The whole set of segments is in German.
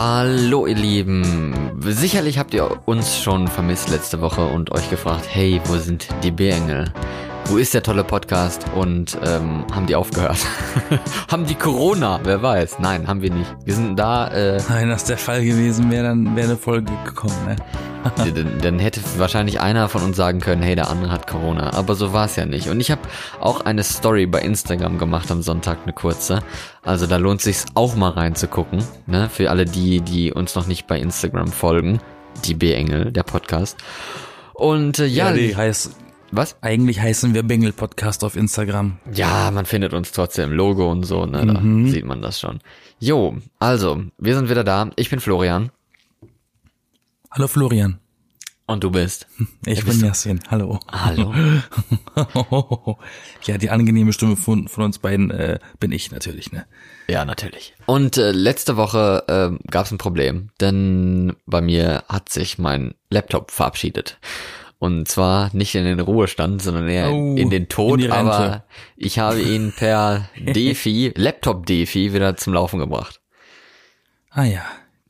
Hallo ihr Lieben. Sicherlich habt ihr uns schon vermisst letzte Woche und euch gefragt, hey, wo sind die B-Engel? Wo ist der tolle Podcast? Und ähm, haben die aufgehört? haben die Corona? Wer weiß. Nein, haben wir nicht. Wir sind da. Äh, Wenn das der Fall gewesen wäre, dann wäre eine Folge gekommen. Ne? dann, dann hätte wahrscheinlich einer von uns sagen können, hey, der andere hat Corona. Aber so war es ja nicht. Und ich habe auch eine Story bei Instagram gemacht am Sonntag, eine kurze. Also da lohnt sich's auch mal reinzugucken. Ne? Für alle die, die uns noch nicht bei Instagram folgen. Die B-Engel, der Podcast. Und äh, ja, Ja, die heißt, was? eigentlich heißen wir Bengel Podcast auf Instagram. Ja, man findet uns trotzdem Logo und so, ne? Da Mhm. sieht man das schon. Jo, also, wir sind wieder da. Ich bin Florian. Hallo Florian. Und du bist? Ich bin Yassin. Hallo. Hallo. ja, die angenehme Stimme von, von uns beiden äh, bin ich natürlich, ne? Ja, natürlich. Und äh, letzte Woche äh, gab es ein Problem, denn bei mir hat sich mein Laptop verabschiedet. Und zwar nicht in den Ruhestand, sondern eher Oh, in den Tod, in aber ich habe ihn per Defi, Laptop-Defi wieder zum Laufen gebracht. Ah ja,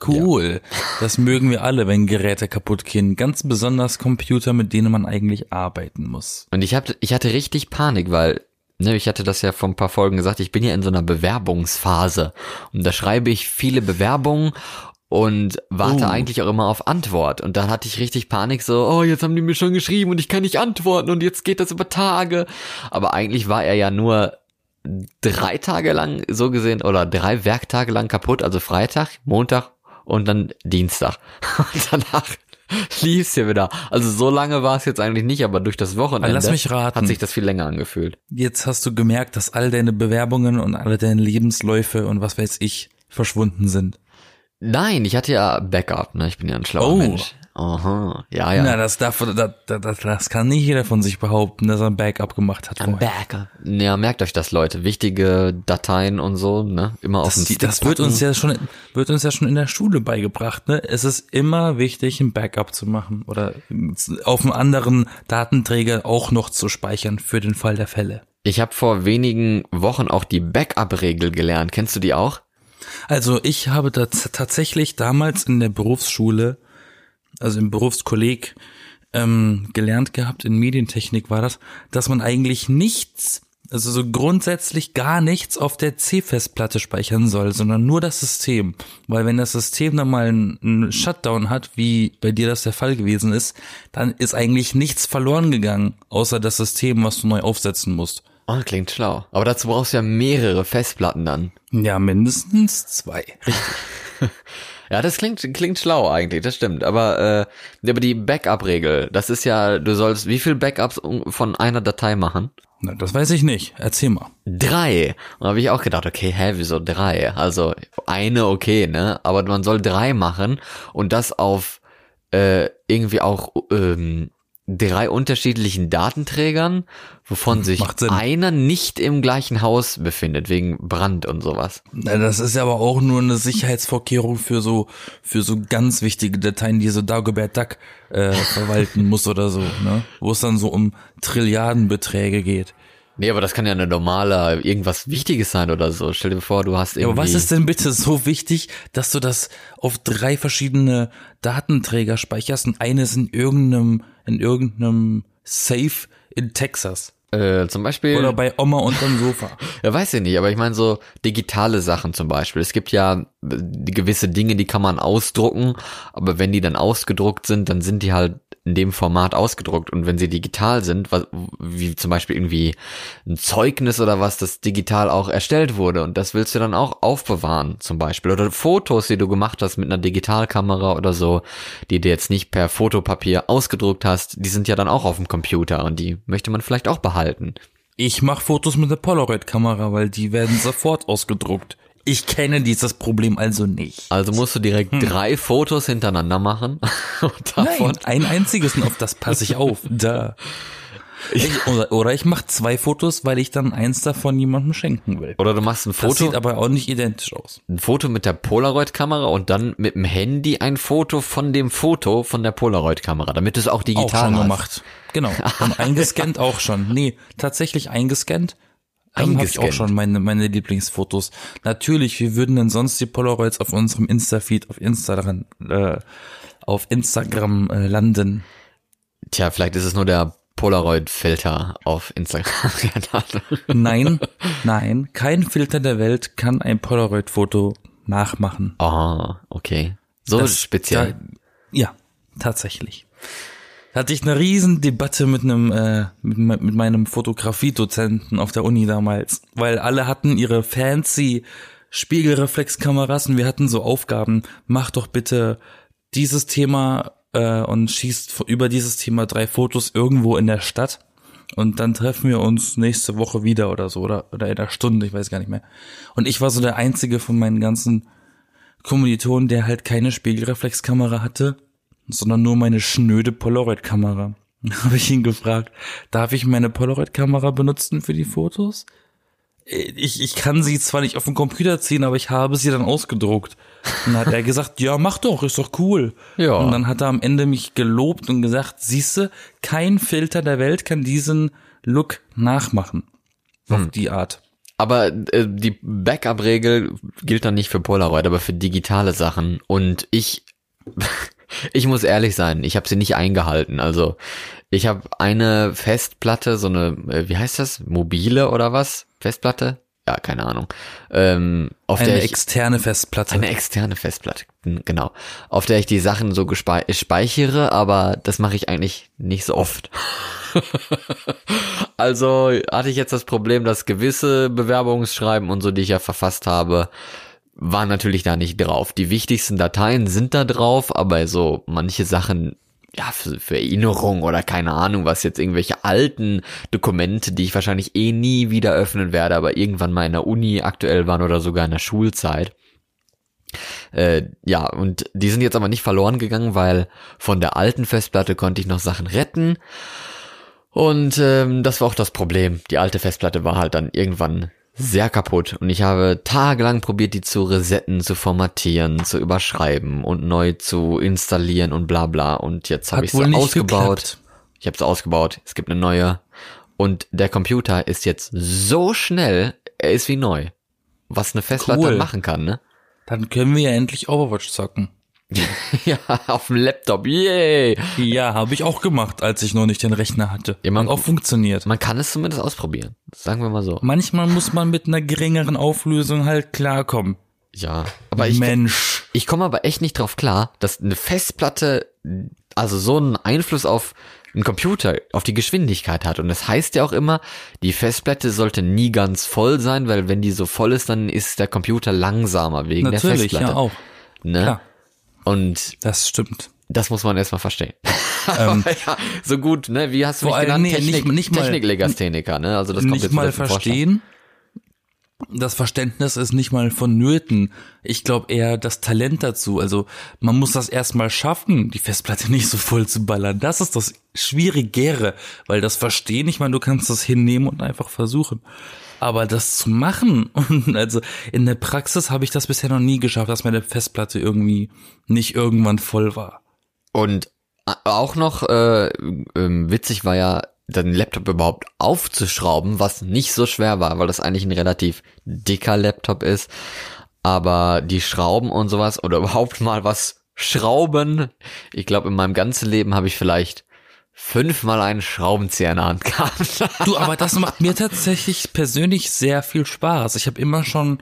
cool. Das mögen wir alle, wenn Geräte kaputt gehen. Ganz besonders Computer, mit denen man eigentlich arbeiten muss. Und ich, hab, ich hatte richtig Panik, weil, ne, ich hatte das ja vor ein paar Folgen gesagt, ich bin ja in so einer Bewerbungsphase. Und da schreibe ich viele Bewerbungen und warte Oh. eigentlich auch immer auf Antwort. Und dann hatte ich richtig Panik, so, oh, jetzt haben die mir schon geschrieben und ich kann nicht antworten und jetzt geht das über Tage. Aber eigentlich war er ja nur drei Tage lang so gesehen oder drei Werktage lang kaputt, also Freitag, Montag und dann Dienstag. Und danach lief's hier wieder. Also so lange war es jetzt eigentlich nicht, aber durch das Wochenende Lass mich raten. hat sich das viel länger angefühlt. Jetzt hast du gemerkt, dass all deine Bewerbungen und alle deine Lebensläufe und was weiß ich verschwunden sind. Nein, ich hatte ja Backup, ne? Ich bin ja ein schlauer Oh. Mensch. Aha, ja, ja. Na, das darf, das, das, das kann nicht jeder von sich behaupten, dass er ein Backup gemacht hat. Ein. Backup. Ja, merkt euch das, Leute. Wichtige Dateien und so, ne? Immer auf Das, den die- das wird uns ja schon, wird uns ja schon in der Schule beigebracht, ne? Es ist immer wichtig, ein Backup zu machen oder auf einem anderen Datenträger auch noch zu speichern für den Fall der Fälle. Ich habe vor wenigen Wochen auch die Backup-Regel gelernt. Kennst du die auch? Also ich habe da z- tatsächlich damals in der Berufsschule, also im Berufskolleg, ähm, gelernt gehabt, in Medientechnik war das, dass man eigentlich nichts, also so grundsätzlich gar nichts auf der C-Festplatte speichern soll, sondern nur das System. Weil wenn das System dann mal einen, Shutdown hat, wie bei dir das der Fall gewesen ist, dann ist eigentlich nichts verloren gegangen, außer das System, was du neu aufsetzen musst. Oh, klingt schlau. Aber dazu brauchst du ja mehrere Festplatten dann. Ja, mindestens zwei. Ja, das klingt, klingt schlau eigentlich, das stimmt. Aber, äh, aber die Backup-Regel, das ist ja, du sollst wie viel Backups von einer Datei machen? Na, das weiß ich nicht. Erzähl mal. Drei. Und da habe ich auch gedacht, okay, hä, wieso drei? Also eine okay, ne? Aber man soll drei machen und das auf äh, irgendwie auch ähm, drei unterschiedlichen Datenträgern, wovon sich macht Sinn. einer nicht im gleichen Haus befindet, wegen Brand und sowas. Na, Das ist ja aber auch nur eine Sicherheitsvorkehrung für so für so ganz wichtige Dateien, die so Dagobert Duck äh, verwalten muss oder so, ne? Wo es dann so um Trilliardenbeträge geht. Nee, aber das kann ja eine normale, irgendwas Wichtiges sein oder so. Stell dir vor, du hast Ja, irgendwie... aber was ist denn bitte so wichtig, dass du das auf drei verschiedene Datenträger speicherst und eines in irgendeinem in irgendeinem Safe in Texas äh, zum Beispiel... oder bei Oma unterm Sofa? Ja, weiß ich nicht, aber ich meine so digitale Sachen zum Beispiel. Es gibt ja äh, gewisse Dinge, die kann man ausdrucken, aber wenn die dann ausgedruckt sind, dann sind die halt in dem Format ausgedruckt und wenn sie digital sind, was, wie zum Beispiel irgendwie ein Zeugnis oder was, das digital auch erstellt wurde und das willst du dann auch aufbewahren zum Beispiel oder Fotos, die du gemacht hast mit einer Digitalkamera oder so, die du jetzt nicht per Fotopapier ausgedruckt hast, die sind ja dann auch auf dem Computer und die möchte man vielleicht auch behalten. Ich mache Fotos mit der Polaroid-Kamera, weil die werden sofort ausgedruckt. Ich kenne dieses Problem also nicht. Also musst du direkt drei Fotos hintereinander machen. Nein, ein einziges und auf das passe ich auf. Da. Ich, oder, oder ich mache zwei Fotos, weil ich dann eins davon jemandem schenken will. Oder du machst ein Das Foto, sieht aber auch nicht identisch aus. ein Foto mit der Polaroid-Kamera und dann mit dem Handy ein Foto von dem Foto von der Polaroid-Kamera, damit du es auch digital Auch schon hast. gemacht. Genau. Und eingescannt auch schon. Nee, tatsächlich eingescannt. Dann habe ich auch schon meine, meine Lieblingsfotos. Natürlich, wir würden dann sonst die Polaroids auf unserem Insta-Feed auf Instagram, äh, auf Instagram äh, landen. Tja, vielleicht ist es nur der Polaroid-Filter auf Instagram. Nein, nein, kein Filter der Welt kann ein Polaroid-Foto nachmachen. Ah, okay. So Das- speziell. Da, ja, tatsächlich. Hatte ich eine riesen Debatte mit einem äh, mit, mit meinem Fotografiedozenten auf der Uni damals, weil alle hatten ihre fancy Spiegelreflexkameras und wir hatten so Aufgaben, mach doch bitte dieses Thema äh, und schießt über dieses Thema drei Fotos irgendwo in der Stadt und dann treffen wir uns nächste Woche wieder oder so oder oder in einer Stunde, ich weiß gar nicht mehr. Und ich war so der einzige von meinen ganzen Kommilitonen, der halt keine Spiegelreflexkamera hatte, sondern nur meine schnöde Polaroid-Kamera. Habe ich ihn gefragt, darf ich meine Polaroid-Kamera benutzen für die Fotos? Ich, ich kann sie zwar nicht auf den Computer ziehen, aber ich habe sie dann ausgedruckt. Und dann hat er gesagt, ja, mach doch, ist doch cool. Ja. Und dann hat er am Ende mich gelobt und gesagt, siehste, kein Filter der Welt kann diesen Look nachmachen. Auf die Art. Aber äh, die Backup-Regel gilt dann nicht für Polaroid, aber für digitale Sachen. Und ich, ich muss ehrlich sein, ich habe sie nicht eingehalten. Also ich habe eine Festplatte, so eine, äh, wie heißt das, mobile oder was? Festplatte? Ja, keine Ahnung. Ähm, auf Eine der ich, externe Festplatte. eine externe Festplatte, genau. Auf der ich die Sachen so speichere, aber das mache ich eigentlich nicht so oft. also hatte ich jetzt das Problem, dass gewisse Bewerbungsschreiben und so, die ich ja verfasst habe, waren natürlich da nicht drauf. Die wichtigsten Dateien sind da drauf, aber so manche Sachen, ja, für, für Erinnerung oder keine Ahnung, was jetzt irgendwelche alten Dokumente, die ich wahrscheinlich eh nie wieder öffnen werde, aber irgendwann mal in der Uni aktuell waren oder sogar in der Schulzeit. Äh, ja, und die sind jetzt aber nicht verloren gegangen, weil von der alten Festplatte konnte ich noch Sachen retten. Und ähm, das war auch das Problem. Die alte Festplatte war halt dann irgendwann sehr kaputt und ich habe tagelang probiert, die zu resetten, zu formatieren, zu überschreiben und neu zu installieren und bla bla. Und jetzt habe ich sie ausgebaut. geklappt. Ich habe sie ausgebaut. Es gibt eine neue. Und der Computer ist jetzt so schnell, er ist wie neu. Was eine Festplatte Cool. machen kann, ne? Dann können wir ja endlich Overwatch zocken. ja, auf dem Laptop. Yay! Ja, habe ich auch gemacht, als ich noch nicht den Rechner hatte. Ja, man- Hat auch funktioniert. Man kann es zumindest ausprobieren. Sagen wir mal so. Manchmal muss man mit einer geringeren Auflösung halt klarkommen. Ja. Aber ich, Mensch. ich komme aber echt nicht drauf klar, dass eine Festplatte also so einen Einfluss auf einen Computer, auf die Geschwindigkeit hat. Und das heißt ja auch immer, die Festplatte sollte nie ganz voll sein, weil wenn die so voll ist, dann ist der Computer langsamer wegen der Natürlich, Festplatte. ja auch. Ne? Klar, Und das stimmt. das muss man erstmal verstehen. Ähm, ja, so gut, ne? Wie hast du mich genannt? nee, Technik, nicht- nicht Techniklegastheniker, ne? Also das kommt nicht jetzt mal verstehen. Das Verständnis ist nicht mal vonnöten. Ich glaube eher das Talent dazu. Also man muss das erstmal schaffen, die Festplatte nicht so voll zu ballern. Das ist das Schwierigere, weil das Verstehen, ich meine, du kannst das hinnehmen und einfach versuchen. Aber das zu machen, und also in der Praxis habe ich das bisher noch nie geschafft, dass meine Festplatte irgendwie nicht irgendwann voll war. Und a- auch noch äh, ähm, witzig war ja, den Laptop überhaupt aufzuschrauben, was nicht so schwer war, weil das eigentlich ein relativ dicker Laptop ist. Aber die Schrauben und sowas oder überhaupt mal was schrauben. Ich glaube, in meinem ganzen Leben habe ich vielleicht fünfmal einen Schraubenzieher in der Hand gehabt. Du, aber das macht mir tatsächlich persönlich sehr viel Spaß. Ich habe immer schon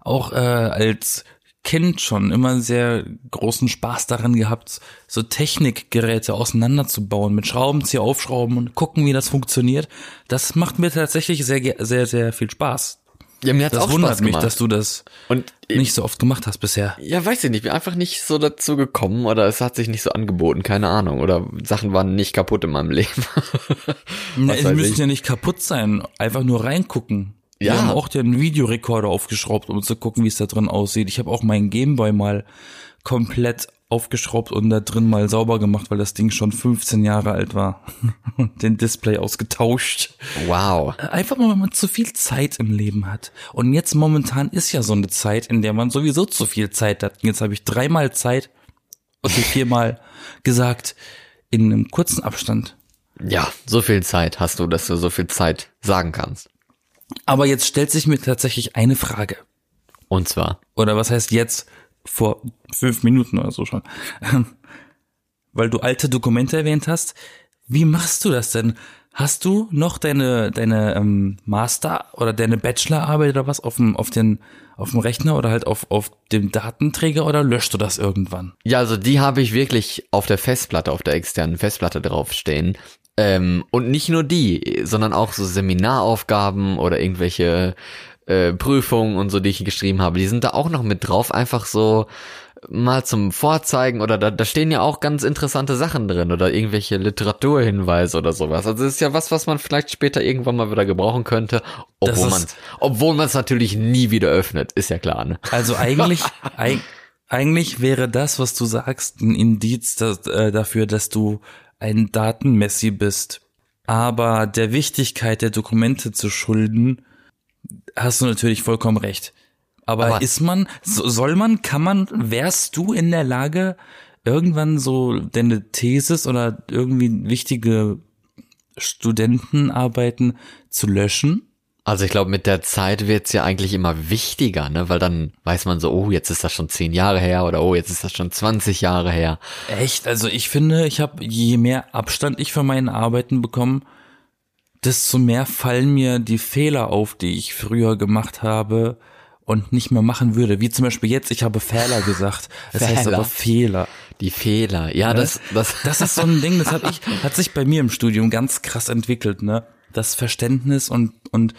auch äh, als Kind schon immer sehr großen Spaß daran gehabt, so Technikgeräte auseinanderzubauen, mit Schraubenzieher aufschrauben und gucken, wie das funktioniert. Das macht mir tatsächlich sehr, sehr, sehr viel Spaß. Ja, mir hat's Das auch wundert Spaß mich, gemacht. dass du das und nicht so oft gemacht hast bisher. Ja, weiß ich nicht, bin einfach nicht so dazu gekommen oder es hat sich nicht so angeboten, keine Ahnung. Oder Sachen waren nicht kaputt in meinem Leben. Was die müssen ich. ja nicht kaputt sein, einfach nur reingucken. Ja. Wir haben auch den Videorekorder aufgeschraubt, um zu gucken, wie es da drin aussieht. Ich habe auch meinen Gameboy mal komplett aufgeschraubt und da drin mal sauber gemacht, weil das Ding schon 15 Jahre alt war. Und den Display ausgetauscht. Wow. Einfach mal, wenn man zu viel Zeit im Leben hat. Und jetzt momentan ist ja so eine Zeit, in der man sowieso zu viel Zeit hat. Jetzt habe ich dreimal Zeit, okay, viermal gesagt, in einem kurzen Abstand. Ja, so viel Zeit hast du, dass du so viel Zeit sagen kannst. Aber jetzt stellt sich mir tatsächlich eine Frage. Und zwar, Oder was heißt jetzt? Vor fünf Minuten oder so schon. Weil du alte Dokumente erwähnt hast. Wie machst du das denn? Hast du noch deine, deine ähm, Master- oder deine Bachelorarbeit oder was auf dem, auf den, auf dem Rechner oder halt auf, auf dem Datenträger oder löscht du das irgendwann? ja, also die habe ich wirklich auf der Festplatte, auf der externen Festplatte draufstehen. Ähm, und nicht nur die, sondern auch so Seminaraufgaben oder irgendwelche äh, Prüfungen und so, die ich geschrieben habe, die sind da auch noch mit drauf, einfach so mal zum Vorzeigen oder da, da stehen ja auch ganz interessante Sachen drin oder irgendwelche Literaturhinweise oder sowas. Also das ist ja was, was man vielleicht später irgendwann mal wieder gebrauchen könnte, obwohl man obwohl man es natürlich nie wieder öffnet, ist ja klar, ne? Also eigentlich, eig, eigentlich wäre das, was du sagst, ein Indiz dass, äh, dafür, dass du ein Datenmessi bist. Aber der Wichtigkeit der Dokumente zu schulden, hast du natürlich vollkommen recht. Aber, Aber- ist man, so, soll man, kann man, wärst du in der Lage, irgendwann so deine Thesis oder irgendwie wichtige Studentenarbeiten zu löschen? Also ich glaube, mit der Zeit wird's ja eigentlich immer wichtiger, ne? Weil dann weiß man so, oh, jetzt ist das schon zehn Jahre her oder oh, jetzt ist das schon 20 Jahre her. Echt? Also ich finde, ich habe je mehr Abstand ich von meinen Arbeiten bekomme, desto mehr fallen mir die Fehler auf, die ich früher gemacht habe und nicht mehr machen würde. Wie zum Beispiel jetzt, ich habe Fehler gesagt. Es heißt aber Fehler. Die Fehler. Ja, das, das, Das ist so ein Ding, das hat ich, hat sich bei mir im Studium ganz krass entwickelt, ne? Das Verständnis und, und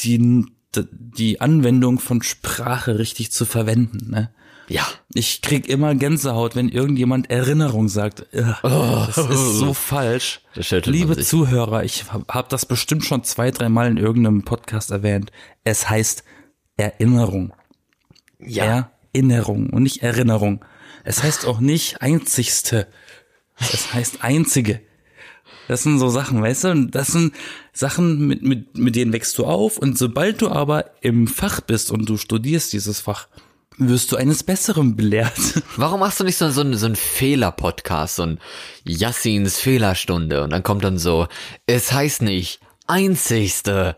die, die Anwendung von Sprache richtig zu verwenden, ne? Ja. Ich krieg immer Gänsehaut, wenn irgendjemand Erinnerung sagt. Ugh, Das ist so falsch. Liebe. Zuhörer, ich habe hab das bestimmt schon zwei, drei Mal in irgendeinem Podcast erwähnt. Es heißt Erinnerung. Ja. Erinnerung und nicht Erinnerung. Es heißt auch nicht einzigste. Es heißt einzige. Das sind so Sachen, weißt du? Und das sind Sachen, mit, mit, mit denen wächst du auf. Und sobald du aber im Fach bist und du studierst dieses Fach, wirst du eines Besseren belehrt. Warum machst du nicht so, so, so ein Fehler-Podcast, so ein Yassins Fehlerstunde und dann kommt dann so, es heißt nicht einzigste,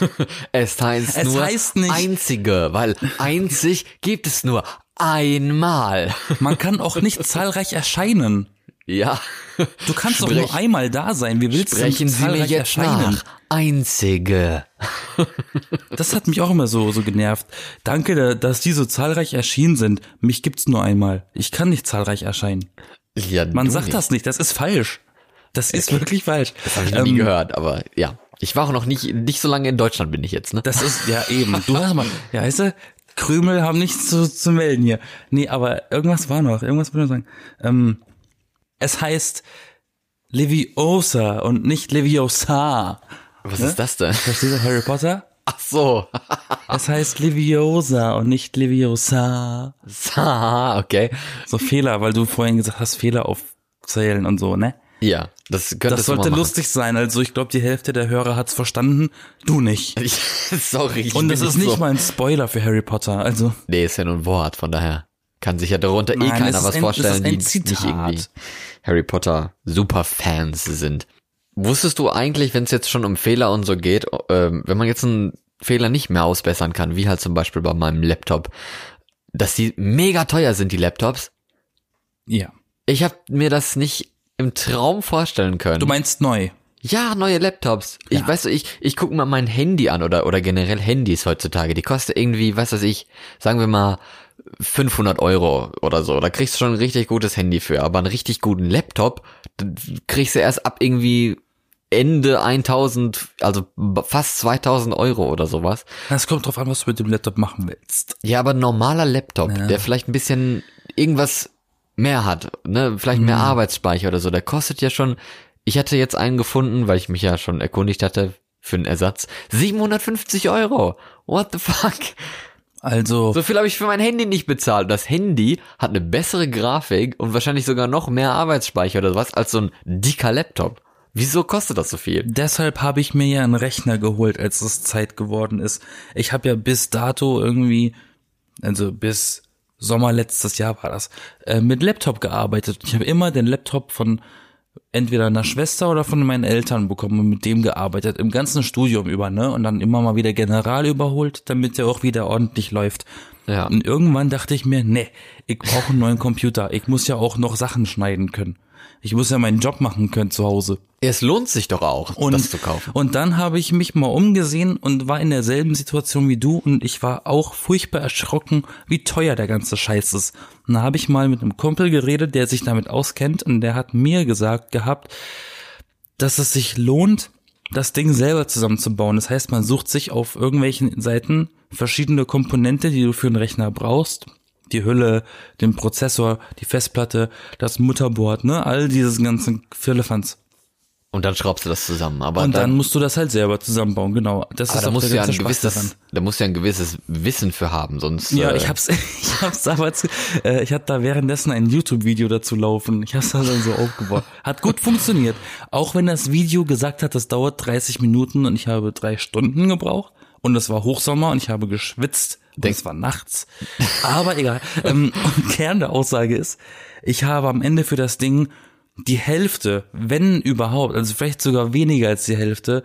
es heißt Es nur heißt nicht- einzige, weil einzig gibt es nur einmal. Man kann auch nicht zahlreich erscheinen. Ja. Du kannst doch Sprech- nur einmal da sein. Wie willst Sprechen du Sie mir jetzt erscheinen? nach. Einzige. Das hat mich auch immer so, so genervt. Danke, da- dass die so zahlreich erschienen sind. Mich gibt's nur einmal. Ich kann nicht zahlreich erscheinen. Ja, Man sagt nicht. das nicht, das ist falsch. Das ist wirklich falsch. Das habe ich noch nie Ähm, gehört, aber ja. Ich war auch noch nicht, nicht so lange in Deutschland bin ich jetzt, ne? Das ist, ja eben. Du hast mal, ja, weißt du, Krümel haben nichts zu, zu melden hier. Nee, aber irgendwas war noch, irgendwas will ich sagen. Ähm, es heißt Leviosa und nicht Leviosa. Was ist das denn? Verstehst du Harry Potter? Ach so. Es heißt Leviosa und nicht Leviosa. Ah, okay. So Fehler, weil du vorhin gesagt hast, Fehler aufzählen und so, ne? Ja, das könnte Das sollte lustig sein. Also ich glaube, die Hälfte der Hörer hat's verstanden, du nicht. Ich, sorry. Ich Und das ist nicht so. mal ein Spoiler für Harry Potter. Also Nee, ist ja nur ein Wort, von daher kann sich ja darunter eh Nein, es keiner was ein- vorstellen, die nicht Zitat. irgendwie Harry Potter Superfans sind. Wusstest du eigentlich, wenn es jetzt schon um Fehler und so geht, ähm, wenn man jetzt einen Fehler nicht mehr ausbessern kann, wie halt zum Beispiel bei meinem Laptop, dass die mega teuer sind, die Laptops? ja. Ich habe mir das nicht im Traum vorstellen können. Du meinst neu? Ja, neue Laptops. Ich Ja. weiß, du, ich ich gucke mal mein Handy an oder oder generell Handys heutzutage. Die kosten irgendwie, was weiß ich, sagen wir mal 500 Euro oder so. Da kriegst du schon ein richtig gutes Handy für, aber einen richtig guten Laptop kriegst du erst ab irgendwie Ende 1000, also fast 2000 Euro oder sowas. Es kommt drauf an, was du mit dem Laptop machen willst. Ja, aber ein normaler Laptop, Ja. der vielleicht ein bisschen irgendwas mehr hat, ne, vielleicht Mhm. mehr Arbeitsspeicher oder so, der kostet ja schon, ich hatte jetzt einen gefunden, weil ich mich ja schon erkundigt hatte für einen Ersatz, 750 Euro. What the fuck? Also So viel habe ich für mein Handy nicht bezahlt. Das Handy hat eine bessere Grafik und wahrscheinlich sogar noch mehr Arbeitsspeicher oder was als so ein dicker Laptop. Wieso kostet das so viel? deshalb habe ich mir ja einen Rechner geholt, als es Zeit geworden ist. Ich habe ja bis dato irgendwie, also bis Sommer letztes Jahr war das, äh, mit Laptop gearbeitet. Ich habe immer den Laptop von entweder einer Schwester oder von meinen Eltern bekommen und mit dem gearbeitet, im ganzen Studium über, ne? Und dann immer mal wieder General überholt, damit der auch wieder ordentlich läuft. Ja. Und irgendwann dachte ich mir, nee, ich brauche einen neuen Computer. Ich muss ja auch noch Sachen schneiden können. Ich muss ja meinen Job machen können zu Hause. Es lohnt sich doch auch, Und, das zu kaufen. und dann habe ich mich mal umgesehen und war in derselben Situation wie du und ich war auch furchtbar erschrocken, wie teuer der ganze Scheiß ist. Und da habe ich mal mit einem Kumpel geredet, der sich damit auskennt und der hat mir gesagt gehabt, dass es sich lohnt, das Ding selber zusammenzubauen. Das heißt, man sucht sich auf irgendwelchen Seiten verschiedene Komponente, die du für einen Rechner brauchst. Die Hülle, den Prozessor, die Festplatte, das Mutterboard, ne, all dieses ganzen Firlefanz. Und dann schraubst du das zusammen. Aber Und dann, dann, musst du das halt selber zusammenbauen, genau. Das ist da musst du ja ein ganze Spaß gewisses, daran. da musst du ja ein gewisses Wissen für haben, sonst. Ja, äh, ich hab's, ich hab's aber, zu- äh, ich hatte da währenddessen ein YouTube-Video dazu laufen. Ich hab's da dann so aufgebaut. Hat gut funktioniert. Auch wenn das Video gesagt hat, das dauert 30 Minuten und ich habe drei Stunden gebraucht. Und es war Hochsommer und ich habe geschwitzt. Und Denk- es war nachts. Aber egal. ähm, Kern der Aussage ist, ich habe am Ende für das Ding die Hälfte, wenn überhaupt, also vielleicht sogar weniger als die Hälfte,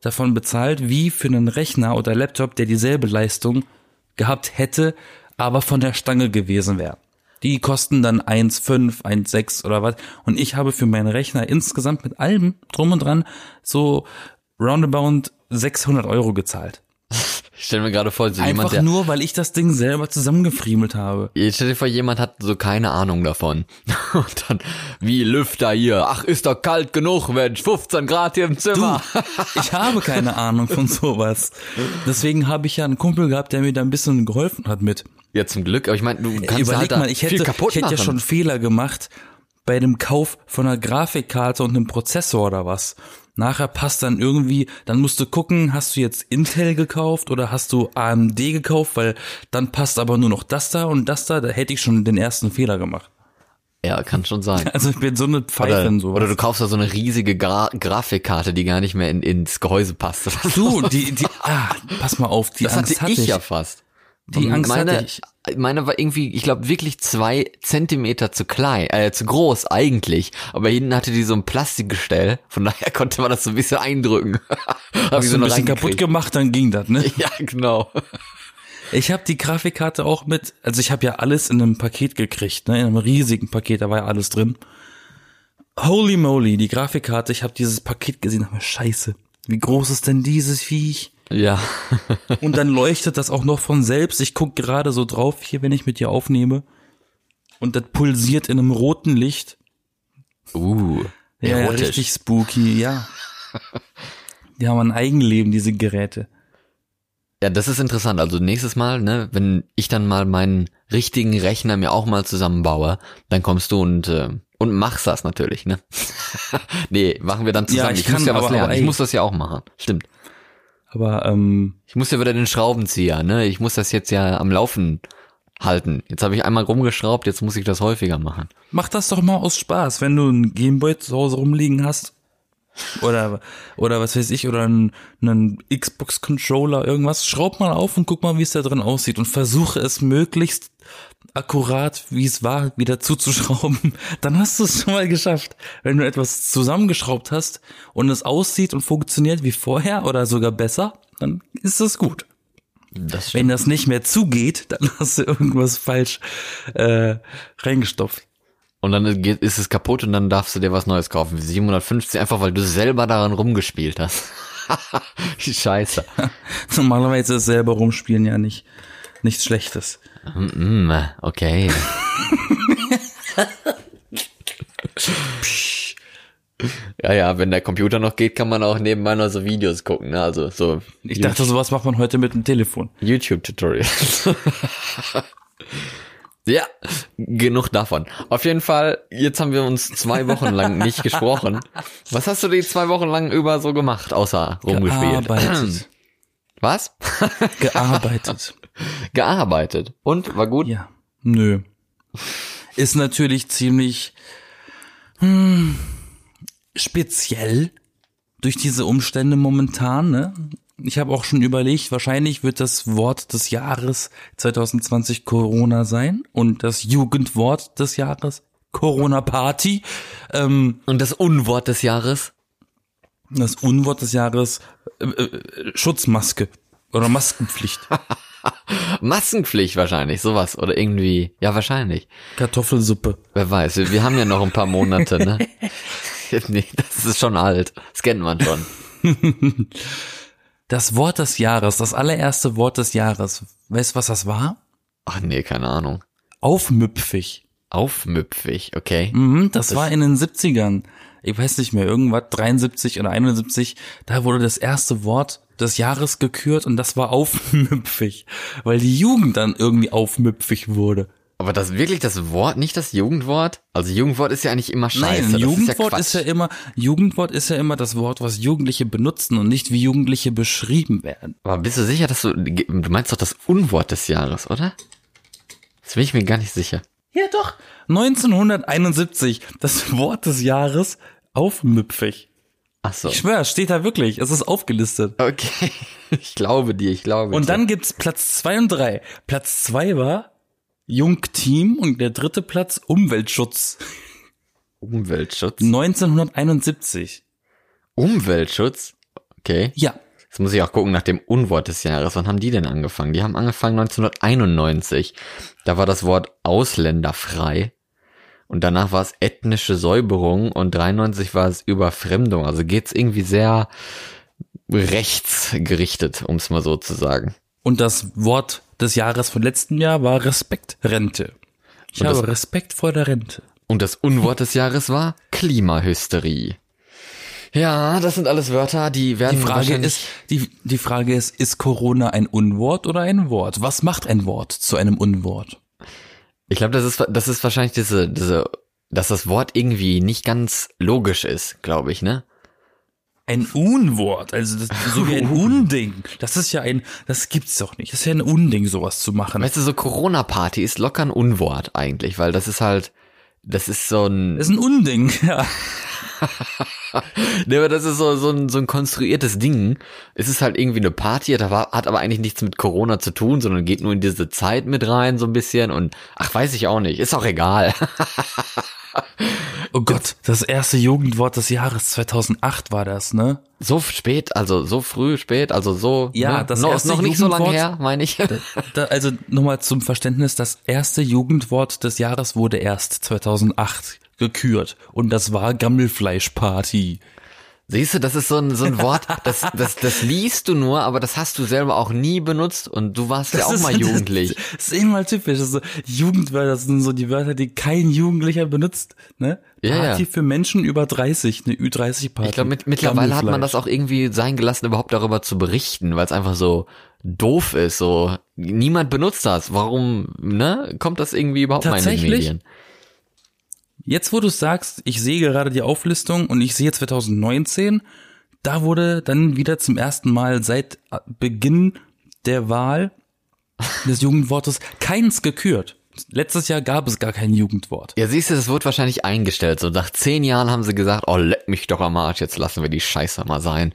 davon bezahlt, wie für einen Rechner oder Laptop, der dieselbe Leistung gehabt hätte, aber von der Stange gewesen wäre. Die kosten dann 1,5, 1,6 oder was. Und ich habe für meinen Rechner insgesamt mit allem drum und dran so roundabout 600 Euro gezahlt. Ich stell mir gerade vor, so jemand, Einfach der. nur, weil ich das Ding selber zusammengefriemelt habe. Jetzt stell dir vor, jemand hat so keine Ahnung davon. Und dann, wie Lüfter hier. Ach, ist doch kalt genug, Mensch. 15 Grad hier im Du, Zimmer. ich habe keine Ahnung von sowas. Deswegen habe ich ja einen Kumpel gehabt, der mir da ein bisschen geholfen hat mit. Ja, zum Glück. Aber ich meine, du kannst Überleg halt mal, ich hätte, ich hätte ja schon Fehler gemacht bei dem Kauf von einer Grafikkarte und einem Prozessor oder was. Nachher passt dann irgendwie, dann musst du gucken, hast du jetzt Intel gekauft oder hast du AMD gekauft, weil dann passt aber nur noch das da und das da, da hätte ich schon den ersten Fehler gemacht. ja, kann schon sein. Also ich bin so eine Pfeife Oder, sowas. oder du kaufst da so eine riesige Gra Grafikkarte, die gar nicht mehr in, ins Gehäuse passt. du, die, die, ah, pass mal auf, die Das Angst hatte ich, hatte ich. ja fast. Die Angst meine, hatte ich. Meine war irgendwie, ich glaube, wirklich zwei Zentimeter zu klein, äh, zu groß eigentlich. Aber hinten hatte die so ein Plastikgestell, von daher konnte man das so ein bisschen eindrücken. Hast ich du ein bisschen kaputt gemacht, dann ging das, ne? Ja, genau. Ich habe die Grafikkarte auch mit, also ich habe ja alles in einem Paket gekriegt, ne, in einem riesigen Paket, da war ja alles drin. Holy moly, die Grafikkarte, ich habe dieses Paket gesehen, mir, scheiße, wie groß ist denn dieses Viech? Ja. Und dann leuchtet das auch noch von selbst. Ich guck gerade so drauf, hier, wenn ich mit dir aufnehme. Und das pulsiert in einem roten Licht. Uh. Ja, ja, richtig spooky, ja. Die haben ein Eigenleben, diese Geräte. Ja, das ist interessant. Also nächstes Mal, ne, wenn ich dann mal meinen richtigen Rechner mir auch mal zusammenbaue, dann kommst du und äh, und machst das natürlich, ne? nee, machen wir dann zusammen. Ja, ich ich muss kann, ja was aber- lernen. aber ich muss das ja auch machen. Stimmt. Aber ähm, Ich muss ja wieder den Schraubenzieher, ne? Ich muss das jetzt ja am Laufen halten. Jetzt habe ich einmal rumgeschraubt, jetzt muss ich das häufiger machen. Mach das doch mal aus Spaß, wenn du einen Gameboy zu Hause rumliegen hast. Oder, oder was weiß ich, oder einen, einen Xbox-Controller, irgendwas. Schraub mal auf und guck mal, wie es da drin aussieht. Und versuche es möglichst akkurat, wie es war, wieder zuzuschrauben. Dann hast du es schon mal geschafft. Wenn du etwas zusammengeschraubt hast und es aussieht und funktioniert wie vorher oder sogar besser, dann ist es gut. Das. Wenn das nicht mehr zugeht, dann hast du irgendwas falsch äh, reingestopft. Und dann geht, ist es kaputt und dann darfst du dir was Neues kaufen. 750, einfach weil du selber daran rumgespielt hast. Scheiße. Normalerweise ist selber rumspielen ja nicht nichts Schlechtes. Mm, okay. ja, ja, wenn der Computer noch geht, kann man auch nebenbei noch so Videos gucken, ne? Also so Ich dachte, sowas macht man heute mit dem Telefon. YouTube-Tutorials. ja, genug davon. Auf jeden Fall, jetzt haben wir uns zwei Wochen lang nicht gesprochen. Was hast du die zwei Wochen lang über so gemacht, außer rumgespielt? Gearbeitet. Was? Gearbeitet. Gearbeitet. Und, war gut? Ja. Nö. Ist natürlich ziemlich hm, speziell durch diese Umstände momentan, ne? Ich habe auch schon überlegt, wahrscheinlich wird das Wort des Jahres 2020 Corona sein und das Jugendwort des Jahres Corona-Party. Ähm, Und das Unwort des Jahres? das Unwort des Jahres, äh, äh, Schutzmaske oder Maskenpflicht. Maskenpflicht wahrscheinlich, sowas. Oder irgendwie, ja wahrscheinlich. Kartoffelsuppe. Wer weiß, wir, wir haben ja noch ein paar Monate, ne? nee, das ist schon alt. Das kennt man schon. Das Wort des Jahres, das allererste Wort des Jahres. Weißt du, was das war? Ach nee, keine Ahnung. Aufmüpfig. Aufmüpfig, okay. Mhm, das, war in den 70ern. Ich weiß nicht mehr, irgendwas, 73 oder 71. Da wurde das erste Wort des Jahres gekürt und das war aufmüpfig. Weil die Jugend dann irgendwie aufmüpfig wurde. Aber das wirklich das Wort, nicht das Jugendwort? Also Jugendwort ist ja eigentlich immer scheiße. Nein, Jugendwort ist ist ja, ja, immer, Jugendwort ist ja immer das Wort, was Jugendliche benutzen und nicht wie Jugendliche beschrieben werden. Aber bist du sicher, dass du, du meinst doch das Unwort des Jahres, oder? Das bin ich mir gar nicht sicher. Ja, doch. 1971, das Wort des Jahres, aufmüpfig. Ach so. Ich schwör, steht da wirklich. Es ist aufgelistet. Okay. Ich glaube dir, ich glaube Und dir. dann gibt's Platz zwei und drei. Platz zwei war Jungteam und der dritte Platz Umweltschutz. Umweltschutz. 1971. Umweltschutz? Okay. Ja. Jetzt muss ich auch gucken nach dem Unwort des Jahres. Wann haben die denn angefangen? Die haben angefangen 1991. Da war das Wort ausländerfrei. Und danach war es ethnische Säuberung und 93 war es Überfremdung. Also geht's irgendwie sehr rechtsgerichtet, um es mal so zu sagen. Und das Wort des Jahres von letztem Jahr war Respektrente. Ich Und habe Respekt vor der Rente. Und das Unwort des Jahres war Klimahysterie. Ja, das sind alles Wörter, die werden Die Frage ist, die, die Frage ist, ist Corona ein Unwort oder ein Wort? Was macht ein Wort zu einem Unwort? Ich glaube, das ist, das ist wahrscheinlich diese, diese, dass das Wort irgendwie nicht ganz logisch ist, glaube ich, ne? Ein Unwort, also das, so wie ein Unding. Das ist ja ein, das gibt's doch nicht. Das ist ja ein Unding, sowas zu machen. Weißt du, so Corona-Party ist locker ein Unwort eigentlich, weil das ist halt, das ist so ein, Das ist ein Unding, ja. ne, aber das ist so, so ein, so ein konstruiertes Ding. Es ist halt irgendwie eine Party, hat aber, hat aber eigentlich nichts mit Corona zu tun, sondern geht nur in diese Zeit mit rein, so ein bisschen und, ach, weiß ich auch nicht, ist auch egal. Oh Gott, das erste Jugendwort des Jahres 2008 war das, ne? So spät, also so früh, spät, also so, Ja, ne? das noch, erste noch nicht so lange Jugendwort- her, meine ich. Da, also nochmal zum Verständnis, das erste Jugendwort des Jahres wurde erst 2008 gekürt und das war Gammelfleischparty. Siehst du, das ist so ein, so ein Wort, das, das, das liest du nur, aber das hast du selber auch nie benutzt und du warst ja auch ist- mal jugendlich. Das, das ist immer typisch. Das ist so, Jugendwörter das sind so die Wörter, die kein Jugendlicher benutzt. Ne? Ja, Party ja. für Menschen über 30, eine Ü30-Party. Ich glaube, mit, mittlerweile hat man das auch irgendwie sein gelassen, überhaupt darüber zu berichten, weil es einfach so doof ist. So niemand benutzt das. Warum? Ne? Kommt das irgendwie überhaupt mal in den Tatsächlich? Medien? Jetzt, wo du sagst, ich sehe gerade die Auflistung und ich sehe 2019, da wurde dann wieder zum ersten Mal seit Beginn der Wahl des Jugendwortes keins gekürt. Letztes Jahr gab es gar kein Jugendwort. Ja, siehst du, das wird wahrscheinlich eingestellt. So nach zehn Jahren haben sie gesagt, oh, leck mich doch am Arsch, jetzt lassen wir die Scheiße mal sein.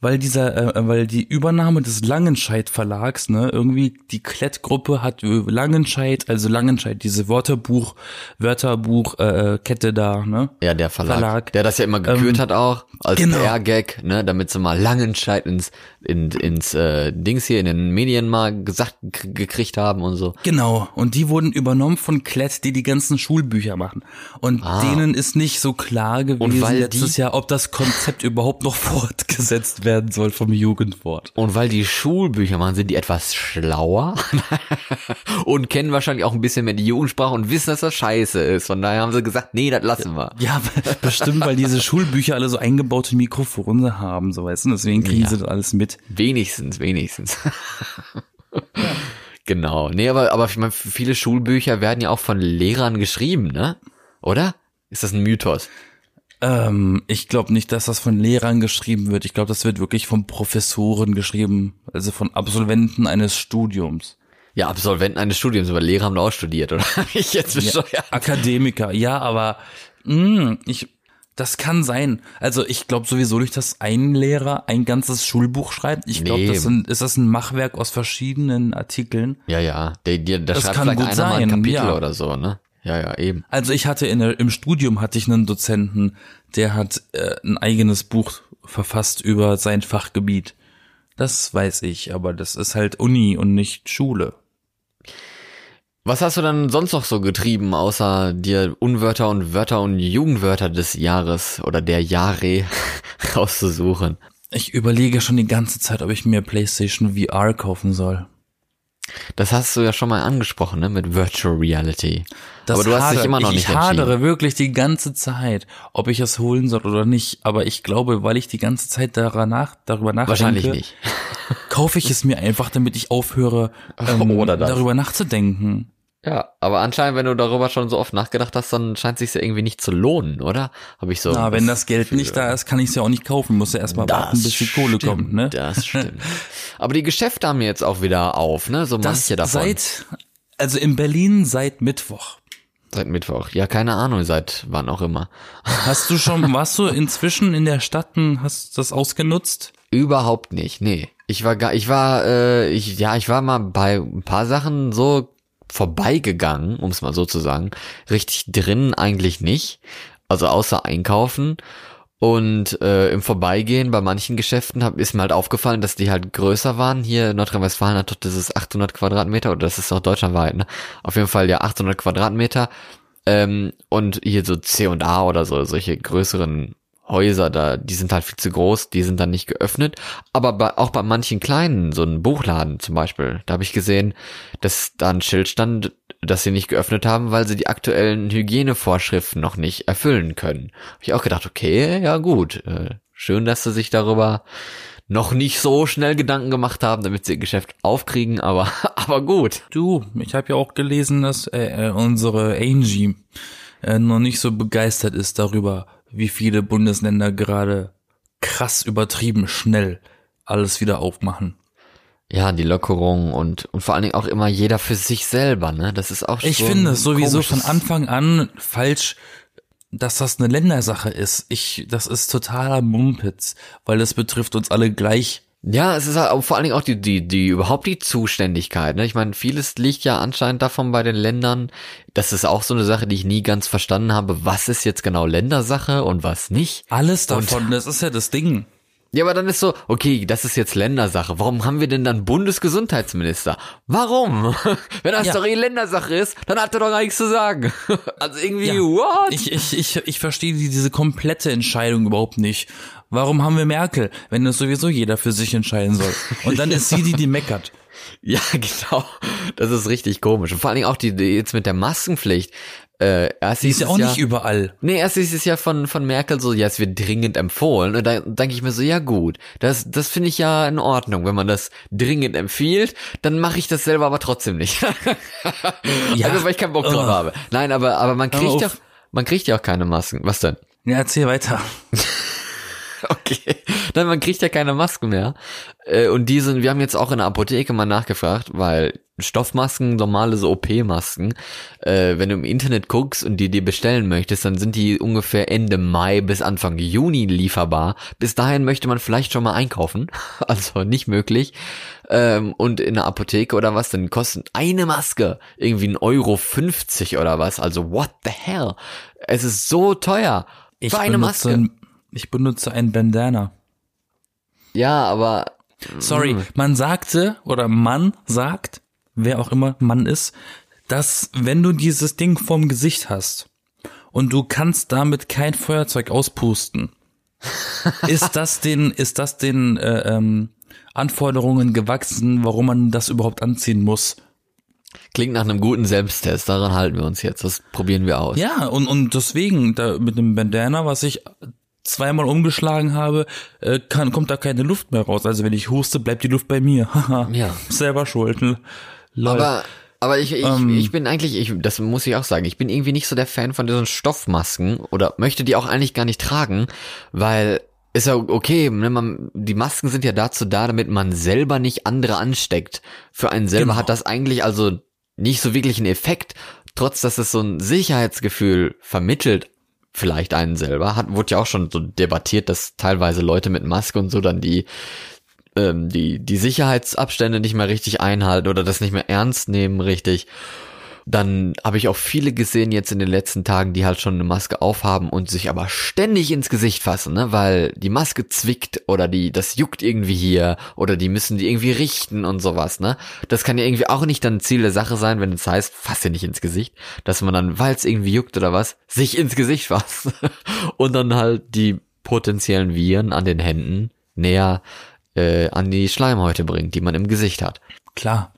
Weil dieser, äh, weil die Übernahme des Langenscheidt Verlags, ne, irgendwie die Klettgruppe hat äh, Langenscheidt, also Langenscheidt, diese Wörterbuch, Wörterbuch, äh, äh, Kette da, ne? Ja, der Verlag, Verlag. der das ja immer gekürt Ähm, hat auch, als genau. PR-Gag, ne, damit sie mal Langenscheid ins, in, ins äh, Dings hier in den Medien mal gesagt gekriegt haben und so. Genau. Und die wurden übernommen von Klett, die die ganzen Schulbücher machen. Und Ah. denen ist nicht so klar gewesen weil letztes Jahr, ob das Konzept überhaupt noch fortgesetzt werden soll vom Jugendwort. Und weil die Schulbücher machen, sind die etwas schlauer und kennen wahrscheinlich auch ein bisschen mehr die Jugendsprache und wissen, dass das scheiße ist. Von daher haben sie gesagt, nee, das lassen wir. Ja, bestimmt, weil diese Schulbücher alle so eingebaute Mikrofone haben, so weißt du, deswegen kriegen Ja. sie das alles mit. Wenigstens, wenigstens. Genau. Nee, aber, aber ich meine, viele Schulbücher werden ja auch von Lehrern geschrieben, ne? Oder? Ist das ein Mythos? Ähm, ich glaube nicht, dass das von Lehrern geschrieben wird. Ich glaube, das wird wirklich von Professoren geschrieben, also von Absolventen eines Studiums. Ja, Absolventen eines Studiums, aber Lehrer haben da auch studiert, oder? ich jetzt bescheuert. Akademiker, ja, aber mh, ich, das kann sein. Also ich glaube sowieso nicht, dass ein Lehrer ein ganzes Schulbuch schreibt. Ich glaube, Nee. das sind, ist das ein Machwerk aus verschiedenen Artikeln. Ja, ja. Der, der, der Das schreibt kann gut mal ein sein, Kapitel ja. oder so, ne? ja, ja, eben. Also ich hatte in der, im Studium hatte ich einen Dozenten, der hat äh, ein eigenes Buch verfasst über sein Fachgebiet. Das weiß ich, aber das ist halt Uni und nicht Schule. Was hast du dann sonst noch so getrieben, außer dir Unwörter und Wörter und Jugendwörter des Jahres oder der Jahre rauszusuchen? Ich überlege schon die ganze Zeit, ob ich mir PlayStation VR kaufen soll. Das hast du ja schon mal angesprochen, ne, mit Virtual Reality. Das Aber du hast dich immer noch ich, nicht Ich hadere wirklich die ganze Zeit, ob ich es holen soll oder nicht. Aber ich glaube, weil ich die ganze Zeit danach, darüber nachdenke, Wahrscheinlich nicht. kaufe ich es mir einfach, damit ich aufhöre, ähm, darüber nachzudenken. Ja, aber anscheinend, wenn du darüber schon so oft nachgedacht hast, dann scheint es sich ja irgendwie nicht zu lohnen, oder? Habe ich so. Na, wenn das Geld nicht da ist, kann ich es ja auch nicht kaufen. Muss ja erstmal warten, bis die Kohle stimmt, kommt, ne? Das stimmt. Aber die Geschäfte haben jetzt auch wieder auf, ne? So Das manche davon. seit, also in Berlin seit Mittwoch. seit Mittwoch. Ja, keine Ahnung, seit wann auch immer. Hast du schon, warst du inzwischen in der Stadt und hast das ausgenutzt? Überhaupt nicht, nee. Ich war gar, ich war, äh, ich, ja, ich war mal bei ein paar Sachen so vorbeigegangen, um es mal so zu sagen. Richtig drin eigentlich nicht. Also außer einkaufen. Und äh, im Vorbeigehen bei manchen Geschäften hab, ist mir halt aufgefallen, dass die halt größer waren. Hier in Nordrhein-Westfalen hat doch ist 800 Quadratmeter oder das ist auch deutschlandweit, ne? Auf jeden Fall ja 800 Quadratmeter. Ähm, und hier so C&A oder so, solche größeren Häuser da, die sind halt viel zu groß, die sind dann nicht geöffnet. Aber bei, auch bei manchen kleinen, so ein Buchladen zum Beispiel, da habe ich gesehen, dass da ein Schild stand, dass sie nicht geöffnet haben, weil sie die aktuellen Hygienevorschriften noch nicht erfüllen können. Hab ich auch gedacht, okay, ja gut, äh, schön, dass sie sich darüber noch nicht so schnell Gedanken gemacht haben, damit sie ihr Geschäft aufkriegen, aber aber gut. Du, ich habe ja auch gelesen, dass äh, äh, unsere Angie äh, noch nicht so begeistert ist darüber, wie viele Bundesländer gerade krass übertrieben schnell alles wieder aufmachen. Ja, die Lockerung und und vor allen Dingen auch immer jeder für sich selber, ne? Das ist auch Ich so finde es sowieso von Anfang an falsch, dass das eine Ländersache ist. Ich, das ist totaler Mumpitz, weil das betrifft uns alle gleich. Ja, es ist halt vor allen Dingen auch die, die, die, überhaupt die Zuständigkeit. Ne? Ich meine, vieles liegt ja anscheinend davon bei den Ländern. Das ist auch so eine Sache, die ich nie ganz verstanden habe. Was ist jetzt genau Ländersache und was nicht? Alles davon, das ist ja das Ding. Ja, aber dann ist so, okay, das ist jetzt Ländersache. Warum haben wir denn dann Bundesgesundheitsminister? Warum? Wenn das Ja. doch eh Ländersache ist, dann hat er doch gar nichts zu sagen. Also irgendwie, Ja. what? Ich, ich, ich, ich verstehe die- diese komplette Entscheidung überhaupt nicht. Warum haben wir Merkel, wenn das sowieso jeder für sich entscheiden soll? Und dann ist sie die, die meckert. Ja, genau. Das ist richtig komisch. Und vor allen Dingen auch die, die jetzt mit der Maskenpflicht. Äh, erst Die ist ja auch es nicht überall. Nee, erst ist es ja von, von Merkel so, ja, es wird dringend empfohlen. Und da denke ich mir so, ja gut, das, das finde ich ja in Ordnung. Wenn man das dringend empfiehlt, dann mache ich das selber aber trotzdem nicht. Ja. Also, weil ich keinen Bock drauf Ugh. habe. Nein, aber, aber man kriegt ja, man kriegt ja auch keine Masken. Was denn? Ja, erzähl weiter. Okay. Nein, man kriegt ja keine Masken mehr. Äh, Und die sind, wir haben jetzt auch in der Apotheke mal nachgefragt, weil Stoffmasken, normale so OP-Masken, äh, wenn du im Internet guckst und die dir bestellen möchtest, dann sind die ungefähr Ende Mai bis Anfang Juni lieferbar. Bis dahin möchte man vielleicht schon mal einkaufen. Also nicht möglich. Ähm, und in der Apotheke oder was, dann kostet eine Maske irgendwie ein Euro 50 oder was. Also what the hell? Es ist so teuer. Ich für eine Maske. ein, ich benutze ein Bandana. Ja, aber Sorry, Mhm. man sagte oder man sagt, wer auch immer Mann ist, dass wenn du dieses Ding vorm Gesicht hast und du kannst damit kein Feuerzeug auspusten, ist das den, ist das den äh, ähm, Anforderungen gewachsen, warum man das überhaupt anziehen muss? Klingt nach einem guten Selbsttest, daran halten wir uns jetzt. Das probieren wir aus. Ja, und, und deswegen, da mit dem Bandana, was ich zweimal umgeschlagen habe, äh, kann, kommt da keine Luft mehr raus. Also wenn ich huste, bleibt die Luft bei mir. Haha. Ja. Selber schuld. Lol. Aber, aber ich, ich, Ähm. ich bin eigentlich, ich, das muss ich auch sagen, ich bin irgendwie nicht so der Fan von diesen Stoffmasken oder möchte die auch eigentlich gar nicht tragen, weil ist ja okay, ne, man, die Masken sind ja dazu da, damit man selber nicht andere ansteckt. Für einen selber Genau. hat das eigentlich also nicht so wirklich einen Effekt, trotz dass es so ein Sicherheitsgefühl vermittelt, vielleicht einen selber, hat, wurde ja auch schon so debattiert, dass teilweise Leute mit Maske und so dann die ähm, die, die Sicherheitsabstände nicht mehr richtig einhalten oder das nicht mehr ernst nehmen richtig. Dann habe ich auch viele gesehen jetzt in den letzten Tagen, die halt schon eine Maske aufhaben und sich aber ständig ins Gesicht fassen, ne? weil die Maske zwickt oder die das juckt irgendwie hier oder die müssen die irgendwie richten und sowas. Ne? Das kann ja irgendwie auch nicht dann Ziel der Sache sein, wenn es heißt, fass dir nicht ins Gesicht, dass man dann, weil es irgendwie juckt oder was, sich ins Gesicht fasst und dann halt die potenziellen Viren an den Händen näher äh, an die Schleimhäute bringt, die man im Gesicht hat. Klar.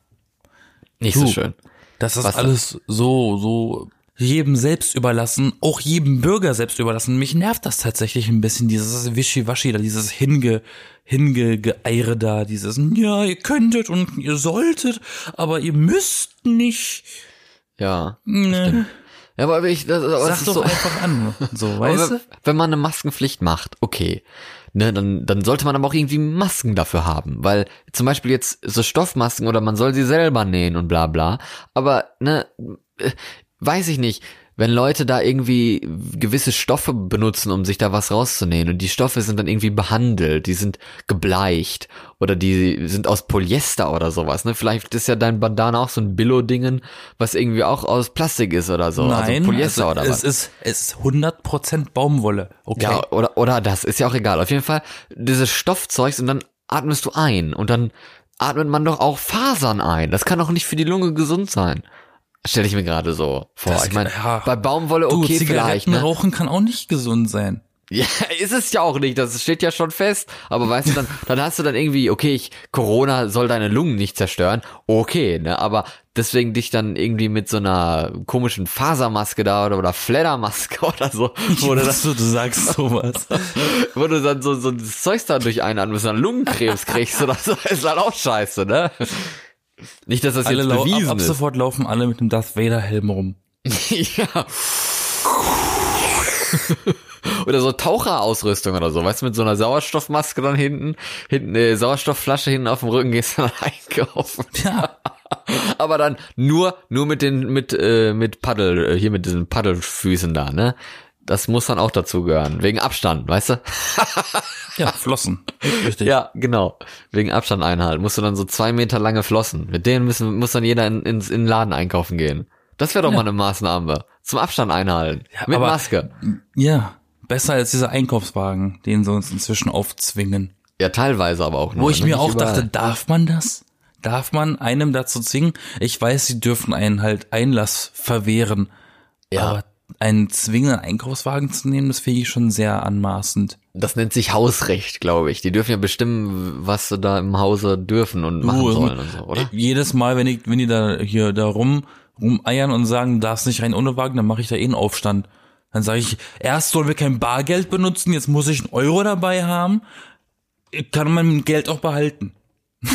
Nicht Du, so schön. Das ist alles so, so jedem selbst überlassen, auch jedem Bürger selbst überlassen. Mich nervt das tatsächlich ein bisschen, dieses Wischiwaschi da, dieses Hinge, Hingegeeire da, dieses, ja, ihr könntet und ihr solltet, aber ihr müsst nicht. Ja. Ne. Ja, aber ich, das, das Sag ist doch so, einfach an. So, Aber weißt du? wenn man eine Maskenpflicht macht, okay, ne, dann, dann sollte man aber auch irgendwie Masken dafür haben, weil zum Beispiel jetzt so Stoffmasken oder man soll sie selber nähen und bla bla, aber ne, äh, weiß ich nicht, wenn Leute da irgendwie gewisse Stoffe benutzen, um sich da was rauszunähen und die Stoffe sind dann irgendwie behandelt, die sind gebleicht oder die sind aus Polyester oder sowas, ne? Vielleicht ist ja dein Bandana auch so ein Billo-Dingen, was irgendwie auch aus Plastik ist oder so, Nein, also Polyester also, oder was. es ist, es ist 100% Baumwolle. Okay. Ja, oder, oder das, ist ja auch egal. Auf jeden Fall, dieses Stoffzeugs und dann atmest du ein und dann atmet man doch auch Fasern ein. Das kann doch nicht für die Lunge gesund sein. Stelle ich mir gerade so vor. Das ich meine, ja. bei Baumwolle du, okay Zigaretten vielleicht, ne? rauchen kann auch nicht gesund sein. Ja, ist es ja auch nicht, das steht ja schon fest. Aber weißt du, dann, dann hast du dann irgendwie, okay, ich, Corona soll deine Lungen nicht zerstören. Okay, ne, aber deswegen dich dann irgendwie mit so einer komischen Fasermaske da oder, oder Fleddermaske oder so, wo du, das, du, du sagst sowas. wo du dann so, so das Zeug da durch einatmest dann Lungenkrebs kriegst oder so, ist halt auch scheiße, ne? Nicht, dass das alle jetzt lau ab, bewiesen ab ist. sofort laufen alle mit dem Darth Vader Helm rum. ja. Oder so Taucherausrüstung oder so, weißt du, mit so einer Sauerstoffmaske dann hinten, hinten eine Sauerstoffflasche hinten auf dem Rücken gehst dann einkaufen. Ja. Aber dann nur, nur mit den, mit, äh, mit Paddel, äh, hier mit diesen Paddelfüßen da, ne? Das muss dann auch dazu gehören. Wegen Abstand, weißt du? Ja, Flossen. Richtig. Ja, genau. Wegen Abstand einhalten. Musst du dann so zwei Meter lange Flossen. Mit denen müssen, muss dann jeder in, ins, in den Laden einkaufen gehen. Das wäre doch mal eine Maßnahme. Zum Abstand einhalten. mit aber- Maske. Ja, besser als dieser Einkaufswagen, den sie uns inzwischen aufzwingen. Ja, teilweise aber auch nur. Wo ich ne? mir auch überall. dachte, darf man das? Darf man einem dazu zwingen? Ich weiß, sie dürfen einen halt Einlass verwehren. Ja. Aber einen zwingenden Einkaufswagen zu nehmen, das finde ich schon sehr anmaßend. Das nennt sich Hausrecht, glaube ich. Die dürfen ja bestimmen, was sie da im Hause dürfen und machen Du, sollen und so, oder? äh, Jedes Mal, wenn ich, wenn die da hier da rum rumeiern und sagen, du darfst nicht rein ohne Wagen, dann mache ich da eh einen Aufstand. Dann sage ich, erst sollen wir kein Bargeld benutzen, jetzt muss ich einen Euro dabei haben. Ich kann mein Geld auch behalten.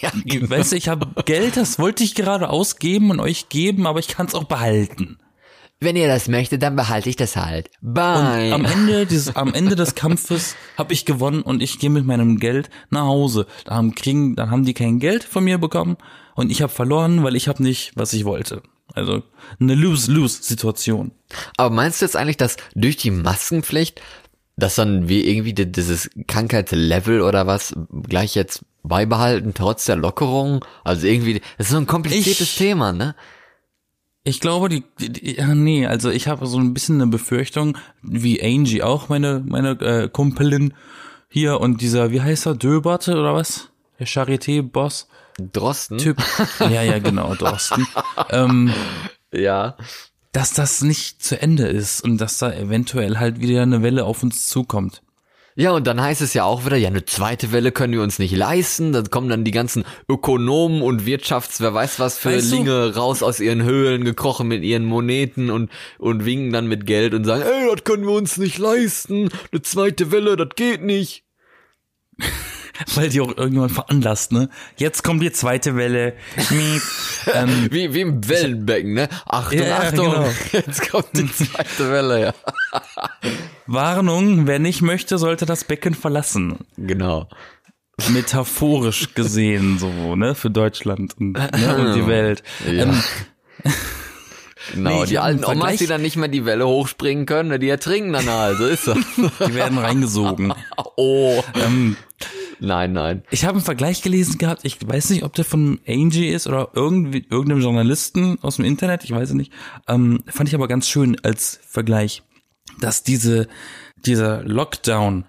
ja, Weißt du, ich habe Geld, das wollte ich gerade ausgeben und euch geben, aber ich kann es auch behalten. Wenn ihr das möchtet, dann behalte ich das halt. Bye. Am Ende dieses, am Ende des Kampfes habe ich gewonnen und ich gehe mit meinem Geld nach Hause. Da haben kriegen, dann haben die kein Geld von mir bekommen und ich habe verloren, weil ich habe nicht, was ich wollte. Also eine Lose-Lose-Situation. Aber meinst du jetzt eigentlich, dass durch die Maskenpflicht, dass dann wir irgendwie di- dieses Krankheitslevel oder was gleich jetzt beibehalten, trotz der Lockerung? Also irgendwie, das ist so ein kompliziertes Ich- Thema, ne? Ich glaube, die, die, ja, nee, also ich habe so ein bisschen eine Befürchtung, wie Angie auch, meine, meine äh, Kumpelin hier und dieser, wie heißt er, Döberte oder was? Der Charité-Boss. Drosten? Typ. Ja, ja, genau, Dorsten. ähm, Ja. dass das nicht zu Ende ist und dass da eventuell halt wieder eine Welle auf uns zukommt. Ja, und dann heißt es ja auch wieder, ja, eine zweite Welle können wir uns nicht leisten. Dann kommen dann die ganzen Ökonomen und Wirtschafts, wer weiß was für Weißt du- Linge raus aus ihren Höhlen gekrochen mit ihren Moneten und, und winken dann mit Geld und sagen, ey, das können wir uns nicht leisten. Eine zweite Welle, das geht nicht. Weil die auch irgendjemand veranlasst, ne? Jetzt kommt die zweite Welle. Ähm, Wie, wie im Wellenbecken, ne? Achtung, ja, Achtung, genau. jetzt kommt die zweite Welle, ja. Warnung, wer nicht möchte, sollte das Becken verlassen. Genau. Metaphorisch gesehen, so, ne? Für Deutschland und, ne? und die Welt. Ja. Ähm, Genau, Nee, die alten Omas, Vergleich. die dann nicht mehr die Welle hochspringen können, ne, die ertrinken dann halt, so ist das. die werden reingesogen. oh. ähm, Nein, nein. Ich habe einen Vergleich gelesen gehabt, ich weiß nicht, ob der von Angie ist oder irgendwie, irgendeinem Journalisten aus dem Internet, ich weiß es nicht. Ähm, fand ich aber ganz schön als Vergleich, dass diese, dieser Lockdown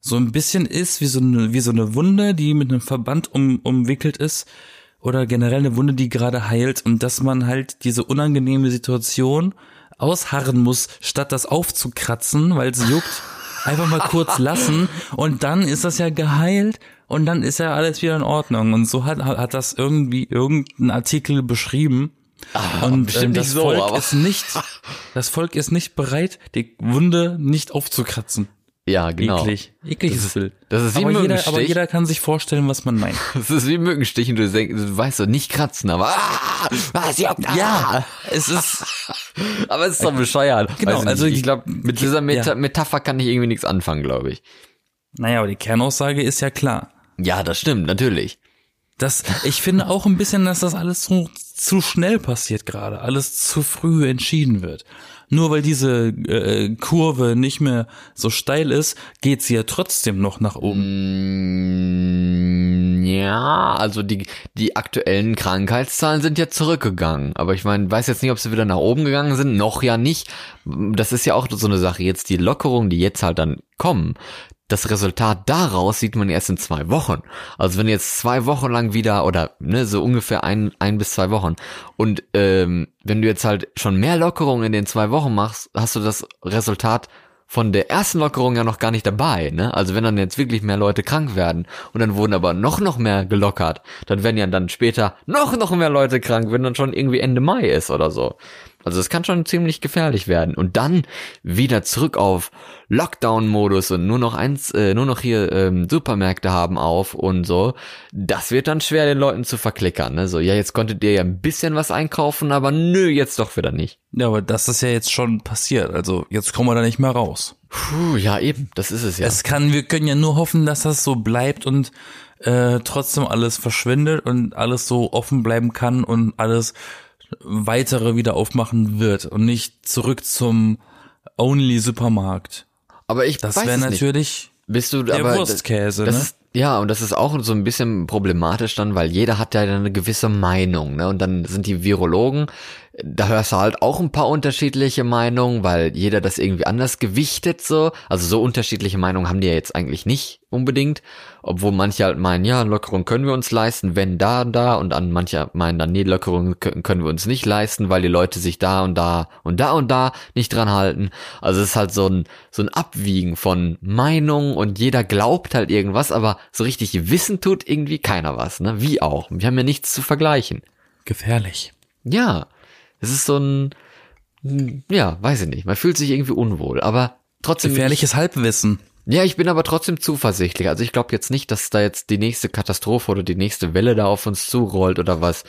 so ein bisschen ist wie so eine, wie so eine Wunde, die mit einem Verband um, umwickelt ist oder generell eine Wunde, die gerade heilt und dass man halt diese unangenehme Situation ausharren muss, statt das aufzukratzen, weil es juckt, einfach mal kurz lassen und dann ist das ja geheilt und dann ist ja alles wieder in Ordnung und so hat hat das irgendwie irgendein Artikel beschrieben. Ah, und bestimmt äh, das so, Volk aber- ist nicht, das Volk ist nicht bereit, die Wunde nicht aufzukratzen. Ja, genau. Eklig. Ekliges Bild. das ist wie aber, jeder, aber jeder kann sich vorstellen, was man meint. Das ist wie Mückenstich und du, denkst, du weißt so, nicht kratzen, aber ah, was juckt, ah. Ja, es ist, Aber es ist doch bescheuert. Genau, also nicht. ich- ich glaube, mit dieser Meta ja. Metapher kann ich irgendwie nichts anfangen, glaube ich. naja, aber die Kernaussage ist ja klar. Ja, das stimmt, natürlich. Das, ich finde auch ein bisschen, dass das alles zu, zu schnell passiert gerade, alles zu früh entschieden wird. Nur weil diese äh, Kurve nicht mehr so steil ist, geht sie ja trotzdem noch nach oben. Mm, Ja, also die, die aktuellen Krankheitszahlen sind ja zurückgegangen. Aber ich meine, weiß jetzt nicht, ob sie wieder nach oben gegangen sind. Noch ja nicht. Das ist ja auch so eine Sache. Jetzt die Lockerungen, die jetzt halt dann kommen. Das Resultat daraus sieht man erst in zwei Wochen. Also wenn jetzt zwei Wochen lang wieder oder ne, so ungefähr ein, ein bis zwei Wochen und ähm, wenn du jetzt halt schon mehr Lockerungen in den zwei Wochen machst, hast du das Resultat von der ersten Lockerung ja noch gar nicht dabei, ne? Also wenn dann jetzt wirklich mehr Leute krank werden und dann wurden aber noch noch mehr gelockert, dann werden ja dann später noch noch mehr Leute krank, wenn dann schon irgendwie Ende Mai ist oder so. Also es kann schon ziemlich gefährlich werden und dann wieder zurück auf Lockdown-Modus und nur noch eins, äh, nur noch hier ähm, Supermärkte haben auf und so. Das wird dann schwer den Leuten zu verklickern, ne? So ja jetzt konntet ihr ja ein bisschen was einkaufen, aber nö jetzt doch wieder nicht. Ja, aber das ist ja jetzt schon passiert. Also jetzt kommen wir da nicht mehr raus. Puh, ja eben, das ist es ja. Es kann, wir können ja nur hoffen, dass das so bleibt und äh, trotzdem alles verschwindet und alles so offen bleiben kann und alles weitere wieder aufmachen wird und nicht zurück zum Only Supermarkt. aber ich Das weiß wäre es nicht. natürlich Bist du der aber Wurstkäse, das ne? ist, ja, und das ist auch so ein bisschen problematisch dann, weil jeder hat ja eine gewisse Meinung, ne? Und dann sind die Virologen, da hörst du halt auch ein paar unterschiedliche Meinungen, weil jeder das irgendwie anders gewichtet so. Also so unterschiedliche Meinungen haben die ja jetzt eigentlich nicht unbedingt, obwohl manche halt meinen, ja, Lockerung können wir uns leisten, wenn da und da und an manche meinen dann, nee, Lockerung kö- können wir uns nicht leisten, weil die Leute sich da und da und da und da nicht dran halten. Also es ist halt so ein, so ein Abwiegen von Meinungen und jeder glaubt halt irgendwas, aber so richtig wissen tut irgendwie keiner was, ne? Wie auch. Wir haben ja nichts zu vergleichen. gefährlich. Ja, es ist so ein, hm, ja, weiß ich nicht. Man fühlt sich irgendwie unwohl, aber trotzdem. Gefährliches Halbwissen. Ja, ich bin aber trotzdem zuversichtlich. Also ich glaube jetzt nicht, dass da jetzt die nächste Katastrophe oder die nächste Welle da auf uns zurollt oder was.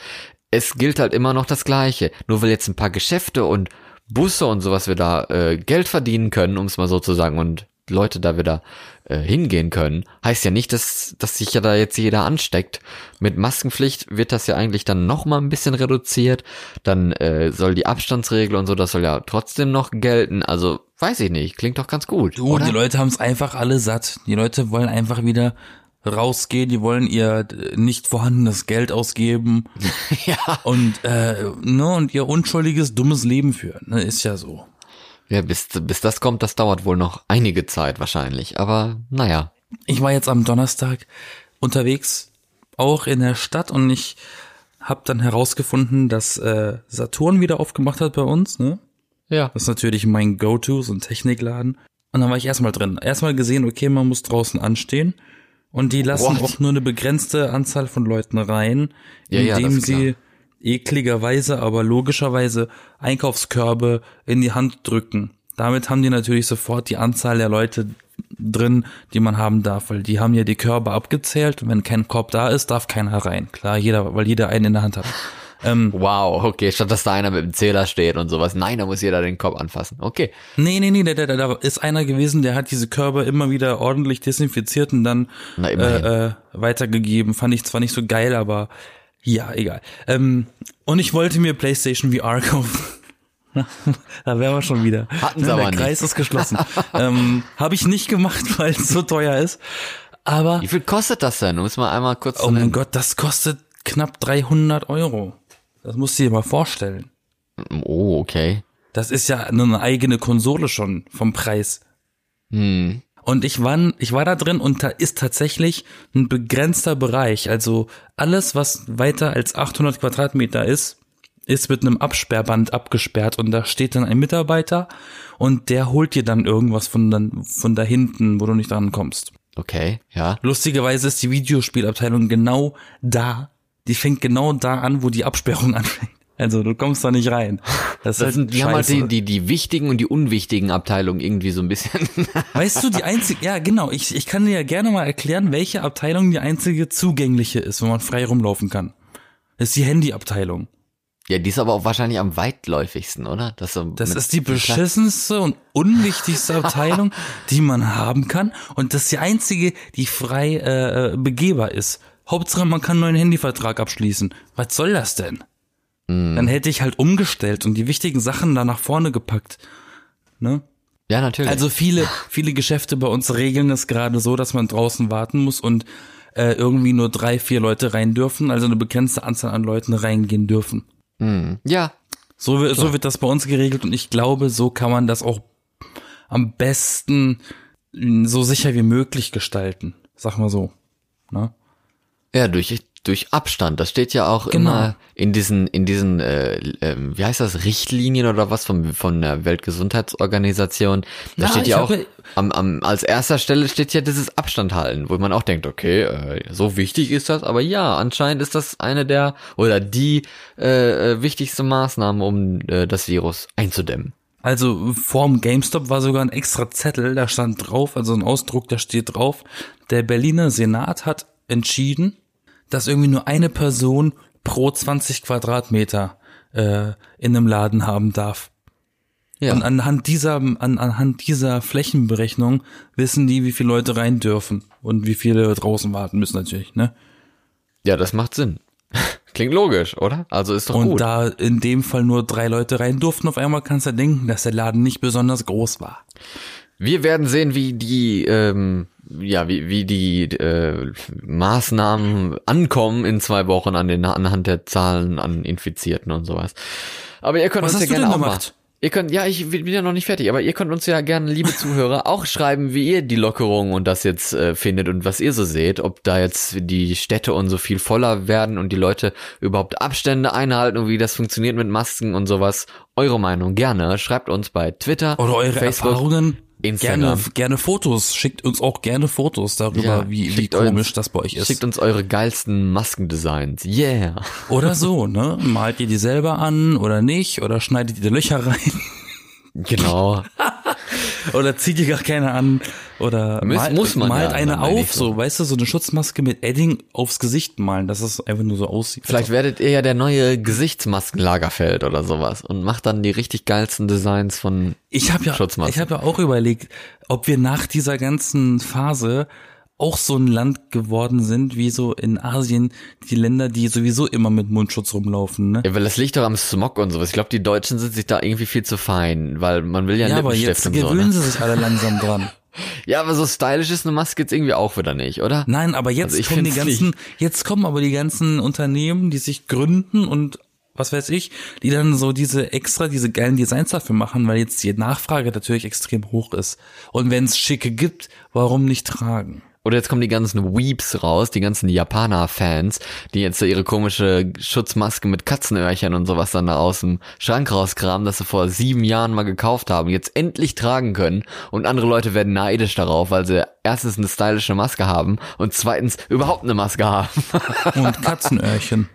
Es gilt halt immer noch das Gleiche. Nur weil jetzt ein paar Geschäfte und Busse und sowas wir da äh, Geld verdienen können, um es mal so zu sagen, und Leute da wieder äh, hingehen können, heißt ja nicht, dass, dass sich ja da jetzt jeder ansteckt. Mit Maskenpflicht wird das ja eigentlich dann noch mal ein bisschen reduziert. Dann äh, soll die Abstandsregel und so, das soll ja trotzdem noch gelten. Also weiß ich nicht, klingt doch ganz gut. Du, oder? die Leute haben es einfach alle satt. Die Leute wollen einfach wieder rausgehen, die wollen ihr äh, nicht vorhandenes Geld ausgeben ja. und äh, ne und ihr unschuldiges dummes Leben führen. Ne, ist ja so. Ja, bis, bis das kommt, das dauert wohl noch einige Zeit wahrscheinlich. Aber naja. Ich war jetzt am Donnerstag unterwegs, auch in der Stadt und ich habe dann herausgefunden, dass äh, Saturn wieder aufgemacht hat bei uns. Ne? Ja. Das ist natürlich mein Go-To, so ein Technikladen. Und dann war ich erstmal drin. Erstmal gesehen, okay, man muss draußen anstehen. Und die lassen What? auch nur eine begrenzte Anzahl von Leuten rein, Ja, ja, indem ist sie ekligerweise, aber logischerweise Einkaufskörbe in die Hand drücken. Damit haben die natürlich sofort die Anzahl der Leute drin, die man haben darf, weil die haben ja die Körbe abgezählt und wenn kein Korb da ist, darf keiner rein. Klar, jeder, weil jeder einen in der Hand hat. Wow, okay, statt dass da einer mit dem Zähler steht und sowas. Nein, da muss jeder den Kopf anfassen. Okay. Nee, nee, nee, da, da, da ist einer gewesen, der hat diese Körbe immer wieder ordentlich desinfiziert und dann Na, äh, äh, weitergegeben. Fand ich zwar nicht so geil, aber ja, egal. Ähm, und ich wollte mir PlayStation VR kaufen. da wären wir schon wieder. Hatten sie Der aber nicht. Kreis ist geschlossen. ähm, Habe ich nicht gemacht, weil es so teuer ist. Aber, Wie viel kostet das denn? Muss man einmal kurz oh mein. Gott, das kostet knapp 300 Euro. Das musst du dir mal vorstellen. Oh, okay. Das ist ja eine eigene Konsole schon vom Preis. Hm. Und ich war, ich war da drin und da ist tatsächlich ein begrenzter Bereich. Also alles, was weiter als 800 Quadratmeter ist, ist mit einem Absperrband abgesperrt und da steht dann ein Mitarbeiter und der holt dir dann irgendwas von, dann, von da hinten, wo du nicht dran kommst. Okay, ja. Lustigerweise ist die Videospielabteilung genau da. Die fängt genau da an, wo die Absperrung anfängt. Also du kommst da nicht rein. Das, Das halt sind, die haben halt die, die, die wichtigen und die unwichtigen Abteilungen irgendwie so ein bisschen. Weißt du, die einzige, ja genau, ich, ich kann dir ja gerne mal erklären, welche Abteilung die einzige zugängliche ist, wo man frei rumlaufen kann. Das ist die Handyabteilung. ja, die ist aber auch wahrscheinlich am weitläufigsten, oder? Das, so Das ist die beschissenste und unwichtigste Abteilung, die man haben kann. Und das ist die einzige, die frei äh, begehbar ist. Hauptsache, man kann einen neuen Handyvertrag abschließen. Was soll das denn? Dann hätte ich halt umgestellt und die wichtigen Sachen da nach vorne gepackt. Ne? Ja, natürlich. Also viele, viele Geschäfte bei uns regeln es gerade so, dass man draußen warten muss und äh, irgendwie nur drei, vier Leute rein dürfen, also eine begrenzte Anzahl an Leuten reingehen dürfen. hm. Ja, So, wird- so wird das bei uns geregelt und ich glaube, so kann man das auch am besten mh, so sicher wie möglich gestalten. Sag mal so. Ne? Ja, durch, durch Abstand. Das steht ja auch Genau. immer in diesen, in diesen, äh, ähm, wie heißt das, Richtlinien oder was vom, von der Weltgesundheitsorganisation. Da Ja, steht ja auch, am, am, als erster Stelle steht ja dieses Abstand halten, wo man auch denkt, okay, äh, so wichtig ist das, aber ja, anscheinend ist das eine der, oder die, äh, äh, wichtigste Maßnahme, um äh, das Virus einzudämmen. Also vorm GameStop war sogar ein extra Zettel, da stand drauf, also ein Ausdruck, da steht drauf, der Berliner Senat hat entschieden, dass irgendwie nur eine Person pro 20 Quadratmeter äh, in einem Laden haben darf. Ja. Und anhand dieser, an, anhand dieser Flächenberechnung wissen die, wie viele Leute rein dürfen und wie viele draußen warten müssen natürlich, ne? ja, das macht Sinn. Klingt logisch, oder? Also ist doch Und gut. da in dem Fall nur drei Leute rein durften, auf einmal kannst du denken, dass der Laden nicht besonders groß war. Wir werden sehen, wie die, ähm, ja, wie, wie die äh, Maßnahmen ankommen in zwei Wochen an den anhand der Zahlen an Infizierten und sowas. Aber ihr könnt Was uns ja gerne auch mal. Ihr könnt, ja, ich bin ja noch nicht fertig, aber ihr könnt uns ja gerne, liebe Zuhörer, auch schreiben, wie ihr die Lockerung und das jetzt äh, findet und was ihr so seht, ob da jetzt die Städte und so viel voller werden und die Leute überhaupt Abstände einhalten und wie das funktioniert mit Masken und sowas. Eure Meinung gerne, schreibt uns bei Twitter, Oder eure Facebook, Erfahrungen. Instagram. Gerne, gerne Fotos. Schickt uns auch gerne Fotos darüber, Ja, wie, wie komisch uns- das bei euch ist. Schickt uns eure geilsten Maskendesigns. Yeah. Oder so, ne? Malt ihr die selber an oder nicht? Oder schneidet ihr die Löcher rein? Genau. Oder zieht ihr gar keine an? Oder Muss- malt, muss man malt ja, eine auf, so. so, weißt du, so eine Schutzmaske mit Edding aufs Gesicht malen, dass es einfach nur so aussieht. Vielleicht werdet ihr ja der neue Gesichtsmaskenlagerfeld oder sowas und macht dann die richtig geilsten Designs von Ich habe ja, Schutzmasken. ich habe ja auch überlegt, ob wir nach dieser ganzen Phase auch so ein Land geworden sind, wie so in Asien, die Länder, die sowieso immer mit Mundschutz rumlaufen, ne? Ja, weil das liegt doch am Smog und sowas. Ich glaube, die Deutschen sind sich da irgendwie viel zu fein, weil man will ja, Ja, aber jetzt und so. gewöhnen Ne? sie sich alle langsam dran. Ja, aber so stylisch ist eine Maske jetzt irgendwie auch wieder nicht, oder? Nein, aber jetzt Also kommen die ganzen, jetzt kommen aber die ganzen Unternehmen, die sich gründen und was weiß ich, die dann so diese extra, diese geilen Designs dafür machen, weil jetzt die Nachfrage natürlich extrem hoch ist. Und wenn es schicke gibt, warum nicht tragen? Oder jetzt kommen die ganzen Weeps raus, die ganzen Japaner-Fans, die jetzt ihre komische Schutzmaske mit Katzenöhrchen und sowas dann da aus dem Schrank rauskramen, das sie vor sieben Jahren mal gekauft haben, jetzt endlich tragen können. Und andere Leute werden neidisch darauf, weil sie erstens eine stylische Maske haben und zweitens überhaupt eine Maske haben. Und Katzenöhrchen.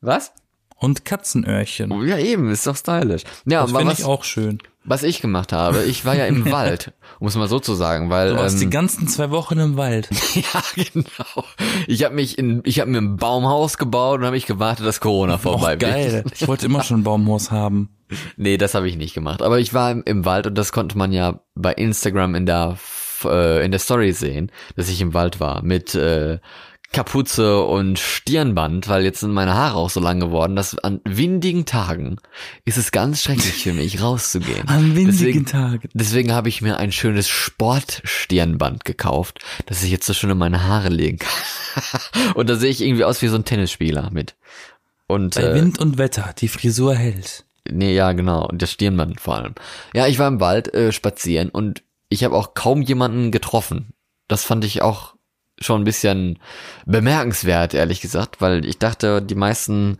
Was? Und Katzenöhrchen. Ja, eben, ist doch stylisch. Ja, Das finde ich auch schön. Was ich gemacht habe, ich war ja im Wald, um es mal so zu sagen, weil Du warst ähm, die ganzen zwei Wochen im Wald. Ja, genau. Ich habe mich in, ich habe mir ein Baumhaus gebaut und habe ich gewartet, dass Corona vorbei Och, geil. Ich wollte immer schon ein Baumhaus haben. Nee, das habe ich nicht gemacht. Aber ich war im, im Wald und das konnte man ja bei Instagram in der äh, in der Story sehen, dass ich im Wald war mit äh, Kapuze und Stirnband, weil jetzt sind meine Haare auch so lang geworden, dass an windigen Tagen ist es ganz schrecklich für mich rauszugehen. An windigen deswegen, Tagen. Deswegen habe ich mir ein schönes Sportstirnband gekauft, das ich jetzt so schön in meine Haare legen kann. und da sehe ich irgendwie aus wie so ein Tennisspieler mit. Und Bei äh, Wind und Wetter, die Frisur hält. Nee, ja, genau. Und das Stirnband vor allem. Ja, ich war im Wald äh, spazieren und ich habe auch kaum jemanden getroffen. Das fand ich auch schon ein bisschen bemerkenswert, ehrlich gesagt, weil ich dachte, die meisten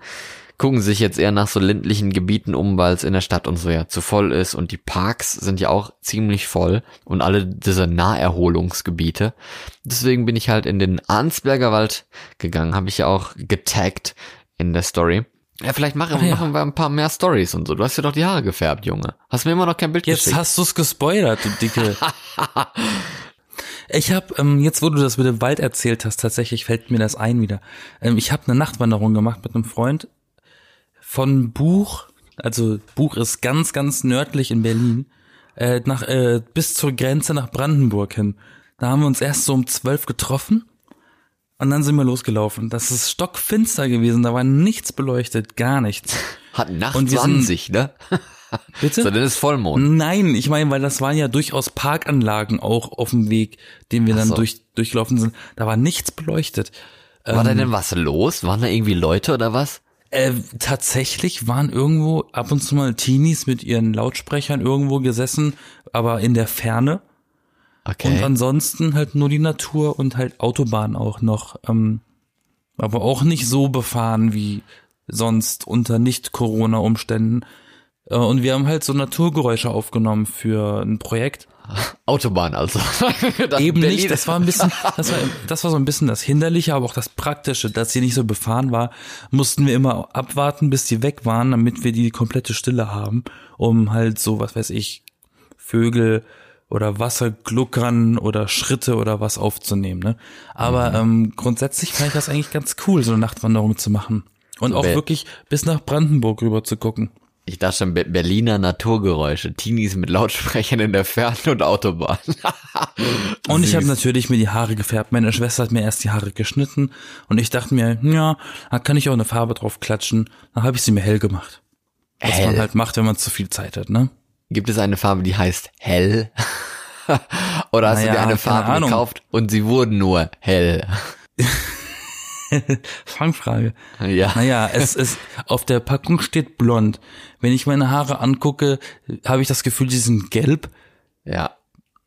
gucken sich jetzt eher nach so ländlichen Gebieten um, weil es in der Stadt und so ja zu voll ist und die Parks sind ja auch ziemlich voll und alle diese Naherholungsgebiete. Deswegen bin ich halt in den Arnsberger Wald gegangen, habe ich ja auch getaggt in der Story. Ja, vielleicht machen, Ach ja. machen wir ein paar mehr Stories und so. Du hast ja doch die Haare gefärbt, Junge. Hast mir immer noch kein Bild Jetzt geschickt. hast du's gespoilert, du Dicke. Ich habe ähm, jetzt, wo du das mit dem Wald erzählt hast, tatsächlich fällt mir das ein wieder. Ähm, ich habe eine Nachtwanderung gemacht mit einem Freund von Buch, also Buch ist ganz, ganz nördlich in Berlin, äh, nach äh, bis zur Grenze nach Brandenburg hin. Da haben wir uns erst so um zwölf getroffen und dann sind wir losgelaufen. Das ist stockfinster gewesen, da war nichts beleuchtet, gar nichts. Hat nachts Und wir an sind- sich, ne? Bitte? So, dann ist Vollmond. Nein, ich meine, weil das waren ja durchaus Parkanlagen auch auf dem Weg, den wir dann so. durch, durchlaufen sind. Da war nichts beleuchtet. War da denn was los? Waren da irgendwie Leute oder was? Äh, tatsächlich waren irgendwo ab und zu mal Teenies mit ihren Lautsprechern irgendwo gesessen, aber in der Ferne. Okay. Und ansonsten halt nur die Natur und halt Autobahn auch noch. Ähm, aber auch nicht so befahren wie sonst unter Nicht-Corona-Umständen. Äh, und wir haben halt so Naturgeräusche aufgenommen für ein Projekt. Autobahn also. Das Eben Berlin- nicht, das war ein bisschen, das war, das war so ein bisschen das Hinderliche, aber auch das Praktische, dass sie nicht so befahren war, mussten wir immer abwarten, bis die weg waren, damit wir die komplette Stille haben, um halt so, was weiß ich, Vögel oder Wassergluckern oder Schritte oder was aufzunehmen, ne? Aber ähm, grundsätzlich fand ich das eigentlich ganz cool, so eine Nachtwanderung zu machen. Und So auch Ber- wirklich bis nach Brandenburg rüber zu gucken. Ich dachte schon, Be Berliner Naturgeräusche. Teenies mit Lautsprechern in der Ferne und Autobahn. Und ich habe natürlich mir die Haare gefärbt. Meine Schwester hat mir erst die Haare geschnitten und ich dachte mir, ja, da kann ich auch eine Farbe drauf klatschen. Dann habe ich sie mir hell gemacht. Was Hell. man halt macht, wenn man zu viel Zeit hat, ne? Gibt es eine Farbe, die heißt hell? Oder hast du Naja, dir eine Farbe gekauft und sie wurden nur hell? Fangfrage. Ja. Naja, es ist, auf der Packung steht blond. Wenn ich meine Haare angucke, habe ich das Gefühl, die sind gelb. Ja.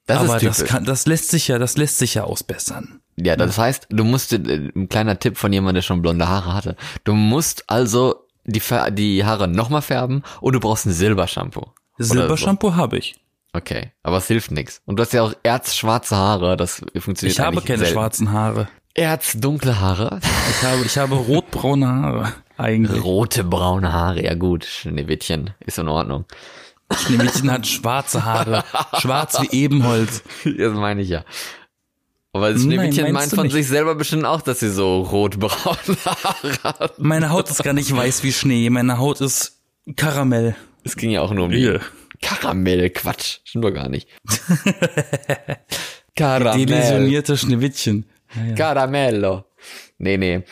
Das aber ist das typisch. kann, das lässt sich ja, das lässt sich ja ausbessern. ja, das heißt, du musst, äh, ein kleiner Tipp von jemandem, der schon blonde Haare hatte. Du musst also die, die Haare nochmal färben und du brauchst ein Silbershampoo. Oder so. Silbershampoo habe ich. Okay, aber es hilft nichts. Und du hast ja auch erzschwarze Haare, das funktioniert Ich habe keine selten. schwarzen Haare. Erzdunkle Haare, Ich habe, ich habe rotbraune Haare. Eigentlich. rote, braune Haare, ja gut, Schneewittchen, ist in Ordnung. Schneewittchen hat schwarze Haare. Schwarz wie Ebenholz. Das meine ich ja. Aber das Nein, Schneewittchen meinst meint von nicht. sich selber bestimmt auch, dass sie so rot-braune Haare hat. Meine Haut ist gar nicht weiß wie Schnee. Meine Haut ist Karamell. Es ging ja auch nur um die. Karamell, Quatsch, stimmt doch gar nicht. Karamell, Delusionierte Schneewittchen. Naja. Caramello. Nee, nee.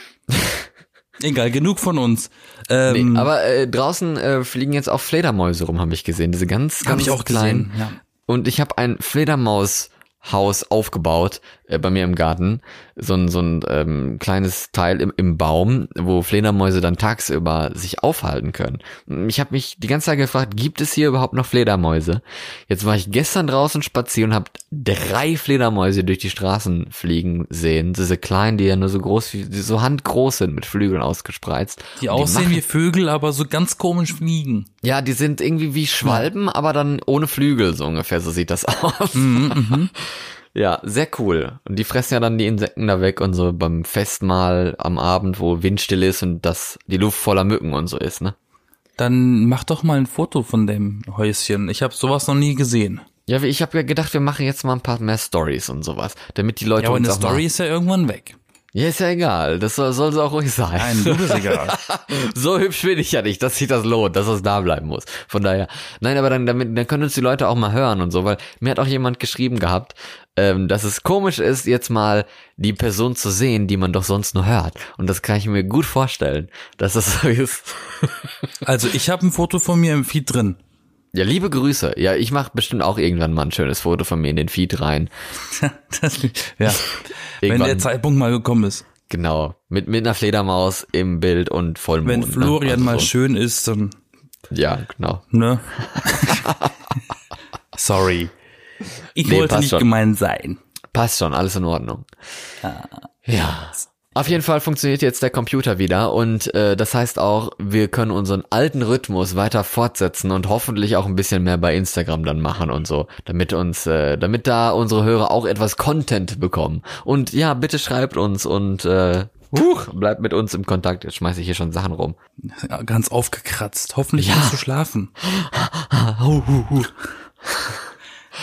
Egal, genug von uns. nee Ähm, aber äh, draußen äh, fliegen jetzt auch Fledermäuse rum, habe ich gesehen. Diese ganz, ganz Hab ich auch kleinen. gesehen, ja. Und ich habe ein Fledermaushaus aufgebaut äh, bei mir im Garten. So ein, so ein ähm, kleines Teil im, im Baum, wo Fledermäuse dann tagsüber sich aufhalten können. Ich habe mich die ganze Zeit gefragt, gibt es hier überhaupt noch Fledermäuse? Jetzt war ich gestern draußen spazieren und habe drei Fledermäuse durch die Straßen fliegen sehen. Diese kleinen, die ja nur so groß wie, die so handgroß sind, mit Flügeln ausgespreizt. Die aussehen machen- wie Vögel, aber so ganz komisch fliegen. ja, die sind irgendwie wie Schwalben, aber dann ohne Flügel, so ungefähr, so sieht das aus. Ja, sehr cool. Und die fressen ja dann die Insekten da weg und so beim Festmahl am Abend, wo Windstill ist und das die Luft voller Mücken und so ist, ne? Dann mach doch mal ein Foto von dem Häuschen. Ich habe sowas noch nie gesehen. Ja, ich habe ja gedacht, wir machen jetzt mal ein paar mehr Stories und sowas, damit die Leute Ja, aber uns eine Story ist ja irgendwann weg. Ja, ist ja egal. Das soll, soll es auch ruhig sein. Nein, du bist egal. so hübsch bin ich ja nicht, dass sich das lohnt, dass es da bleiben muss. Von daher. Nein, aber dann, damit, dann können uns die Leute auch mal hören und so, weil mir hat auch jemand geschrieben gehabt, ähm, dass es komisch ist, jetzt mal die Person zu sehen, die man doch sonst nur hört. Und das kann ich mir gut vorstellen, dass das so ist. Also ich habe ein Foto von mir im Feed drin. Ja, liebe Grüße. Ja, ich mache bestimmt auch irgendwann mal ein schönes Foto von mir in den Feed rein. Das, ja. Wenn der Zeitpunkt mal gekommen ist. Genau. Mit, mit einer Fledermaus im Bild und Vollmond. Wenn ne? Florian Also mal so. schön ist, dann, Ja, genau. ne? Sorry. Ich Nee, wollte nicht schon. gemein sein. Passt schon, alles in Ordnung. Ja. Auf jeden Fall funktioniert jetzt der Computer wieder und äh, das heißt auch, wir können unseren alten Rhythmus weiter fortsetzen und hoffentlich auch ein bisschen mehr bei Instagram dann machen und so, damit uns, äh, damit da unsere Hörer auch etwas Content bekommen. Und ja, bitte schreibt uns und äh, huch, bleibt mit uns im Kontakt. Jetzt schmeiße ich hier schon Sachen rum. Ja, ganz aufgekratzt. Hoffentlich Ja. kannst du schlafen.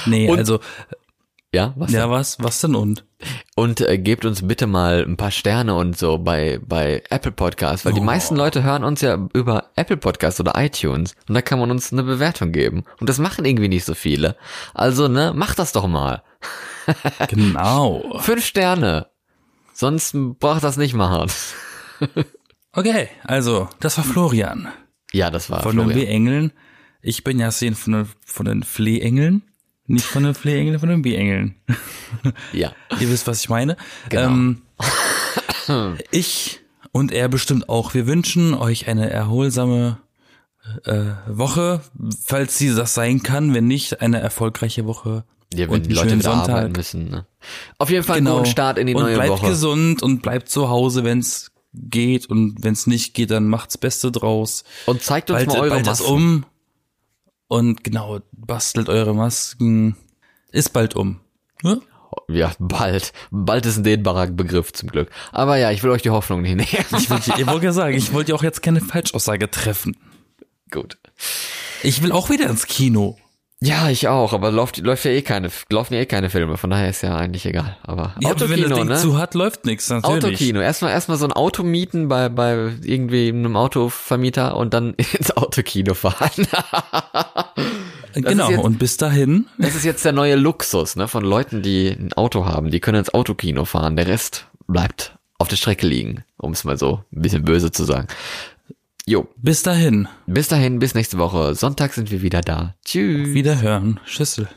Nee, Und- also, Ja, was? ja, was, was denn und? Und äh, gebt uns bitte mal ein paar Sterne und so bei, bei Apple Podcasts, weil die Oh. meisten Leute hören uns ja über Apple Podcasts oder iTunes und da kann man uns eine Bewertung geben. Und das machen irgendwie nicht so viele. Also, ne, macht das doch mal. Genau. Fünf Sterne. Sonst braucht das nicht machen. Okay, also, das war Florian Ja, das war von den Florian. B-Engeln. Ich bin Yasin von den, von den Flehengeln. Nicht von den Flehengeln, von den B-Engeln. Ja. Ihr wisst, was ich meine. Genau. Ähm, ich und er bestimmt auch. Wir wünschen euch eine erholsame äh, Woche, falls sie das sein kann. Wenn nicht, eine erfolgreiche Woche. Ja, wenn und die Leute wieder Sonntag. arbeiten müssen. Ne? Auf jeden Fall einen guten Start in die und neue bleibt Woche. gesund und bleibt zu Hause, wenn es geht. Und wenn es nicht geht, dann macht's Beste draus. Und zeigt uns Bald, mal eure bald ist Masken. um. Und genau, bastelt eure Masken. Ist bald um. Ja? Ja, bald. Bald ist ein dehnbarer Begriff zum Glück. Aber ja, ich will euch die Hoffnung nicht nehmen. Ich wollte ich wollte ja sagen, ich wollte ja auch jetzt keine Falschaussage treffen. Gut. Ich will auch wieder ins Kino. Ja, ich auch, aber läuft, läuft ja eh keine, laufen ja eh keine Filme, von daher ist ja eigentlich egal. Aber Ja, aber wenn das Autokino, Ding ne? zu hat, läuft nichts, natürlich. Autokino. Erstmal, erstmal so ein Auto mieten bei, bei irgendwie einem Autovermieter und dann ins Autokino fahren. Genau, jetzt- und bis dahin, Das ist jetzt der neue Luxus, ne, von Leuten, die ein Auto haben. Die können ins Autokino fahren. Der Rest bleibt auf der Strecke liegen, um es mal so ein bisschen böse zu sagen. Jo, bis dahin, bis dahin, bis nächste Woche. Sonntag sind wir wieder da. Tschüss. wiederhören. Schüssel.